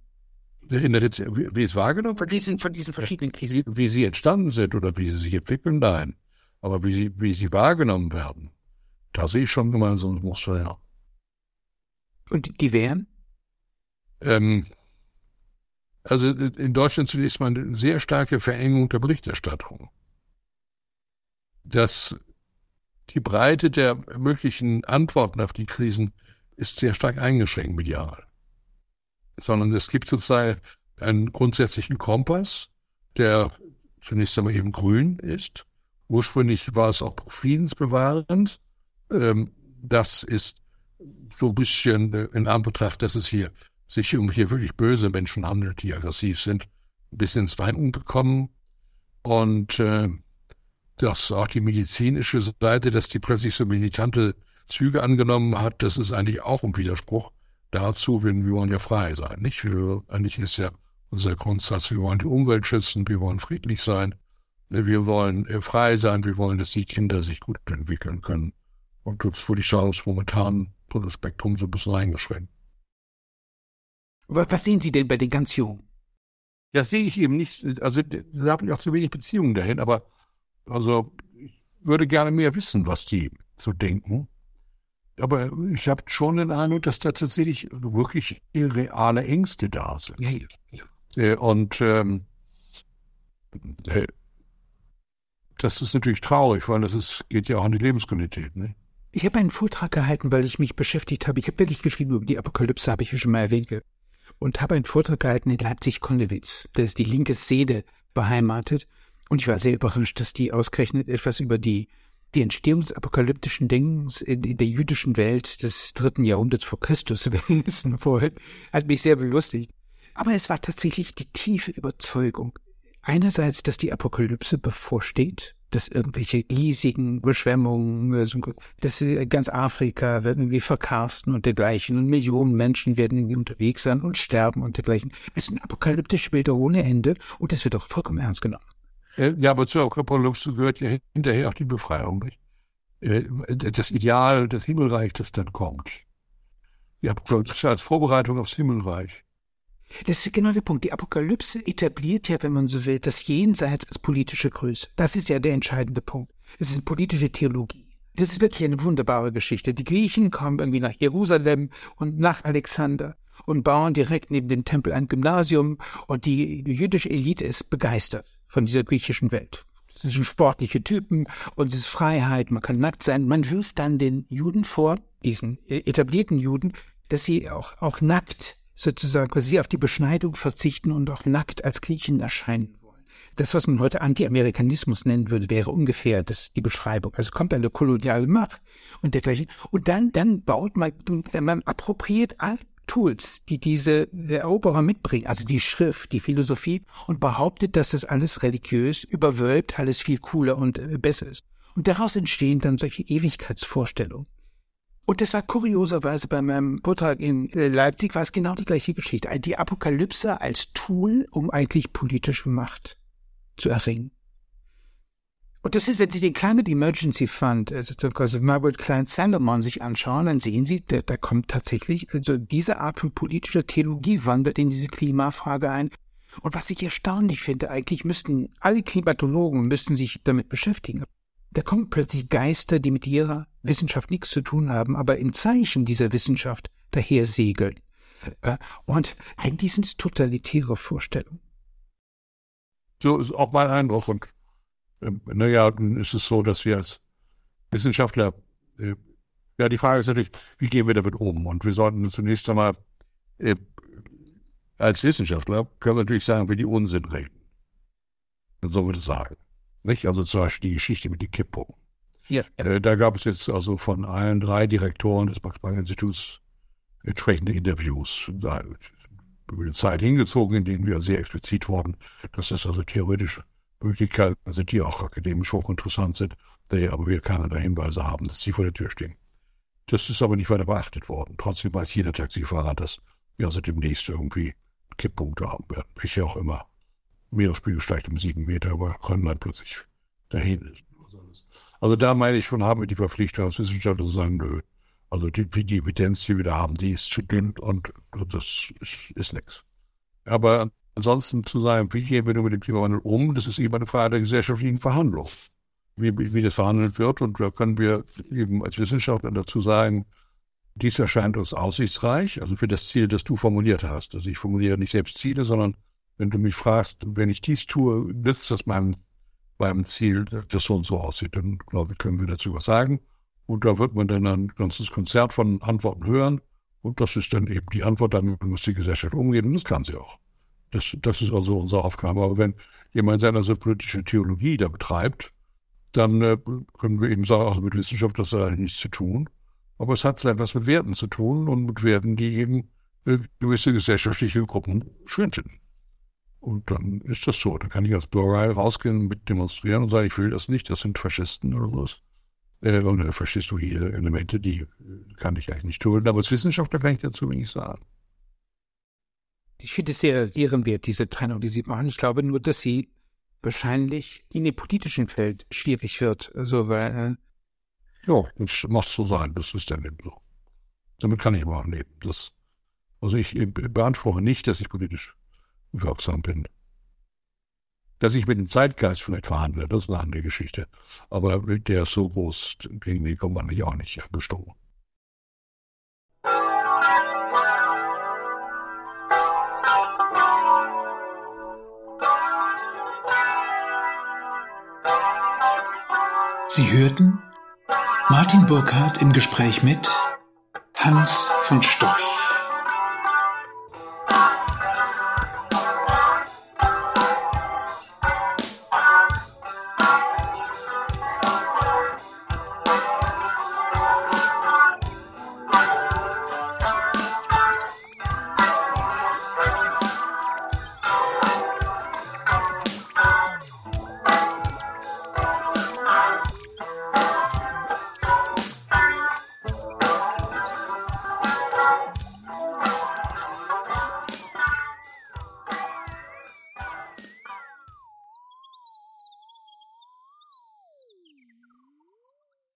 Speaker 2: In der, wie, es wahrgenommen
Speaker 1: Von diesen, von diesen verschiedenen Krisen.
Speaker 2: Wie, sie entstanden sind oder wie sie sich entwickeln, nein. Aber wie sie, wie sie wahrgenommen werden, da sehe ich schon so ein Muster, ja.
Speaker 1: Und die wären?
Speaker 2: Ähm, also in Deutschland zunächst mal eine sehr starke Verengung der Berichterstattung. Das, die Breite der möglichen Antworten auf die Krisen ist sehr stark eingeschränkt medial. Sondern es gibt sozusagen einen grundsätzlichen Kompass, der zunächst einmal eben grün ist. Ursprünglich war es auch friedensbewahrend. Ähm, das ist so ein bisschen äh, in Anbetracht, dass es hier sich um hier wirklich böse Menschen handelt, die aggressiv sind, ein bisschen ins Weinen gekommen. Und äh, das auch die medizinische Seite, dass die plötzlich so militante Züge angenommen hat, das ist eigentlich auch ein Widerspruch dazu, wenn wir wollen ja frei sein, nicht? Wir, eigentlich ist ja unser Grundsatz, wir wollen die Umwelt schützen, wir wollen friedlich sein, wir wollen äh, frei sein, wir wollen, dass die Kinder sich gut entwickeln können. Und das würde ich sagen, ist momentan das Spektrum so ein bisschen eingeschränkt.
Speaker 1: Was sehen Sie denn bei den ganz Jungen?
Speaker 2: Ja, sehe ich eben nicht. Also da habe ich auch zu wenig Beziehungen dahin, aber also ich würde gerne mehr wissen, was die so denken. Aber ich habe schon den Eindruck, dass da tatsächlich wirklich reale Ängste da sind. Ja, ja. Äh, und ähm, äh, das ist natürlich traurig, weil das ist, geht ja auch an die Lebensqualität. Ne?
Speaker 1: Ich habe einen Vortrag gehalten, weil ich mich beschäftigt habe. Ich habe wirklich geschrieben über die Apokalypse, habe ich ja schon mal erwähnt und habe einen Vortrag gehalten in Leipzig-Konnewitz. Da ist die linke Seele beheimatet. Und ich war sehr überrascht, dass die ausgerechnet etwas über die, die Entstehung des apokalyptischen Denkens in, in der jüdischen Welt des dritten Jahrhunderts vor Christus [laughs] wissen wollen. Hat mich sehr belustigt. Aber es war tatsächlich die tiefe Überzeugung. Einerseits, dass die Apokalypse bevorsteht, dass irgendwelche riesigen Überschwemmungen, also, dass ganz Afrika wird irgendwie verkarsten und dergleichen und Millionen Menschen werden irgendwie unterwegs sein und sterben und dergleichen. Es sind apokalyptische Bilder ohne Ende und das wird auch vollkommen ernst genommen.
Speaker 2: Äh, ja, aber zur Apokalypse gehört ja hinterher auch die Befreiung, nicht? Äh, das Ideal des Himmelreichs, das dann kommt. Die Apokalypse als Vorbereitung aufs Himmelreich.
Speaker 1: Das ist genau der Punkt. Die Apokalypse etabliert ja, wenn man so will, das Jenseits als politische Größe. Das ist ja der entscheidende Punkt. Das ist politische Theologie. Das ist wirklich eine wunderbare Geschichte. Die Griechen kommen irgendwie nach Jerusalem und nach Alexander und bauen direkt neben dem Tempel ein Gymnasium und die jüdische Elite ist begeistert von dieser griechischen Welt. Das sind sportliche Typen und es ist Freiheit, man kann nackt sein. Man wirft dann den Juden vor, diesen etablierten Juden, dass sie auch, auch nackt sozusagen quasi auf die Beschneidung verzichten und auch nackt als Griechen erscheinen wollen. Das, was man heute Anti-Amerikanismus nennen würde, wäre ungefähr das, die Beschreibung. Also kommt eine koloniale Macht und dergleichen. Und dann, dann baut man, man appropriiert all Tools, die diese Eroberer mitbringen, also die Schrift, die Philosophie, und behauptet, dass das alles religiös, überwölbt, alles viel cooler und äh, besser ist. Und daraus entstehen dann solche Ewigkeitsvorstellungen. Und das war kurioserweise bei meinem Vortrag in äh, Leipzig war es genau die gleiche Geschichte. Die Apokalypse als Tool, um eigentlich politische Macht zu erringen. Und das ist, wenn Sie den Climate Emergency Fund, also, also Margaret Klein Salomon sich anschauen, dann sehen Sie, da, da kommt tatsächlich, also diese Art von politischer Theologie wandert in diese Klimafrage ein. Und was ich erstaunlich finde, eigentlich müssten alle Klimatologen müssten sich damit beschäftigen. Da kommen plötzlich Geister, die mit ihrer Wissenschaft nichts zu tun haben, aber im Zeichen dieser Wissenschaft daher segeln. Äh, und eigentlich sind es totalitäre Vorstellungen.
Speaker 2: So ist auch mein Eindruck. Und äh, naja, dann ist es so, dass wir als Wissenschaftler, äh, ja, die Frage ist natürlich, wie gehen wir damit um? Und wir sollten zunächst einmal, äh, als Wissenschaftler können wir natürlich sagen, wie die Unsinn reden. Dann sollen wir das sagen. Nicht? Also zum Beispiel die Geschichte mit den Kipppunkten. Ja. Äh, da gab es jetzt also von allen drei Direktoren des Max-Planck-Instituts entsprechende Interviews. Da über die Zeit hingezogen, in denen wir sehr explizit wurden, dass das also theoretische Möglichkeiten sind, die auch akademisch hochinteressant sind, aber wir keine Hinweise haben, dass sie vor der Tür stehen. Das ist aber nicht weiter beachtet worden. Trotzdem weiß jeder Taxifahrer, dass wir also demnächst irgendwie Kipppunkte haben werden, welche auch immer. Meeresspiegel steigt um sieben Meter, aber Grönland plötzlich dahin ist. Also da meine ich schon, haben wir die Verpflichtung als Wissenschaftler zu sagen, nö, Also die, die Evidenz, die wir da haben, die ist zu dünn und das ist, ist nichts. Aber ansonsten zu sagen, wie gehen wir mit dem Klimawandel um, das ist eben eine Frage der gesellschaftlichen Verhandlung. Wie, wie das verhandelt wird und da können wir eben als Wissenschaftler dazu sagen, dies erscheint uns aussichtsreich, also für das Ziel, das du formuliert hast. Also ich formuliere nicht selbst Ziele, sondern wenn du mich fragst, wenn ich dies tue, nützt das meinem, meinem Ziel, das so und so aussieht, dann glaube ich, können wir dazu was sagen. Und da wird man dann ein ganzes Konzert von Antworten hören. Und das ist dann eben die Antwort, damit muss die Gesellschaft umgehen. Und das kann sie auch. Das, das ist also unsere Aufgabe. Aber wenn jemand seine so politische Theologie da betreibt, dann äh, können wir eben sagen, also mit Wissenschaft, das hat eigentlich nichts zu tun. Aber es hat etwas mit Werten zu tun und mit Werten, die eben äh, gewisse gesellschaftliche Gruppen schwinden. Und dann ist das so. Dann kann ich als Bürger rausgehen, mit demonstrieren und sagen, ich will das nicht, das sind Faschisten oder was. Äh, und du hier Elemente, die kann ich eigentlich nicht tun. Aber als Wissenschaftler kann ich dazu wenig sagen.
Speaker 1: Ich finde es sehr ehrenwert, diese Trennung, die Sie machen. Ich glaube nur, dass sie wahrscheinlich in dem politischen Feld schwierig wird. Also, weil äh,
Speaker 2: ja, das muss so sein. Das ist dann eben so. Damit kann ich aber auch leben. Das, also ich beanspruche nicht, dass ich politisch wirksam bin. Dass ich mit dem Zeitgeist vielleicht verhandle, das ist eine andere Geschichte. Aber der ist so groß, gegen den kommt man nicht auch nicht gestoßen.
Speaker 1: Sie hörten Martin Burkhardt im Gespräch mit Hans von Storch.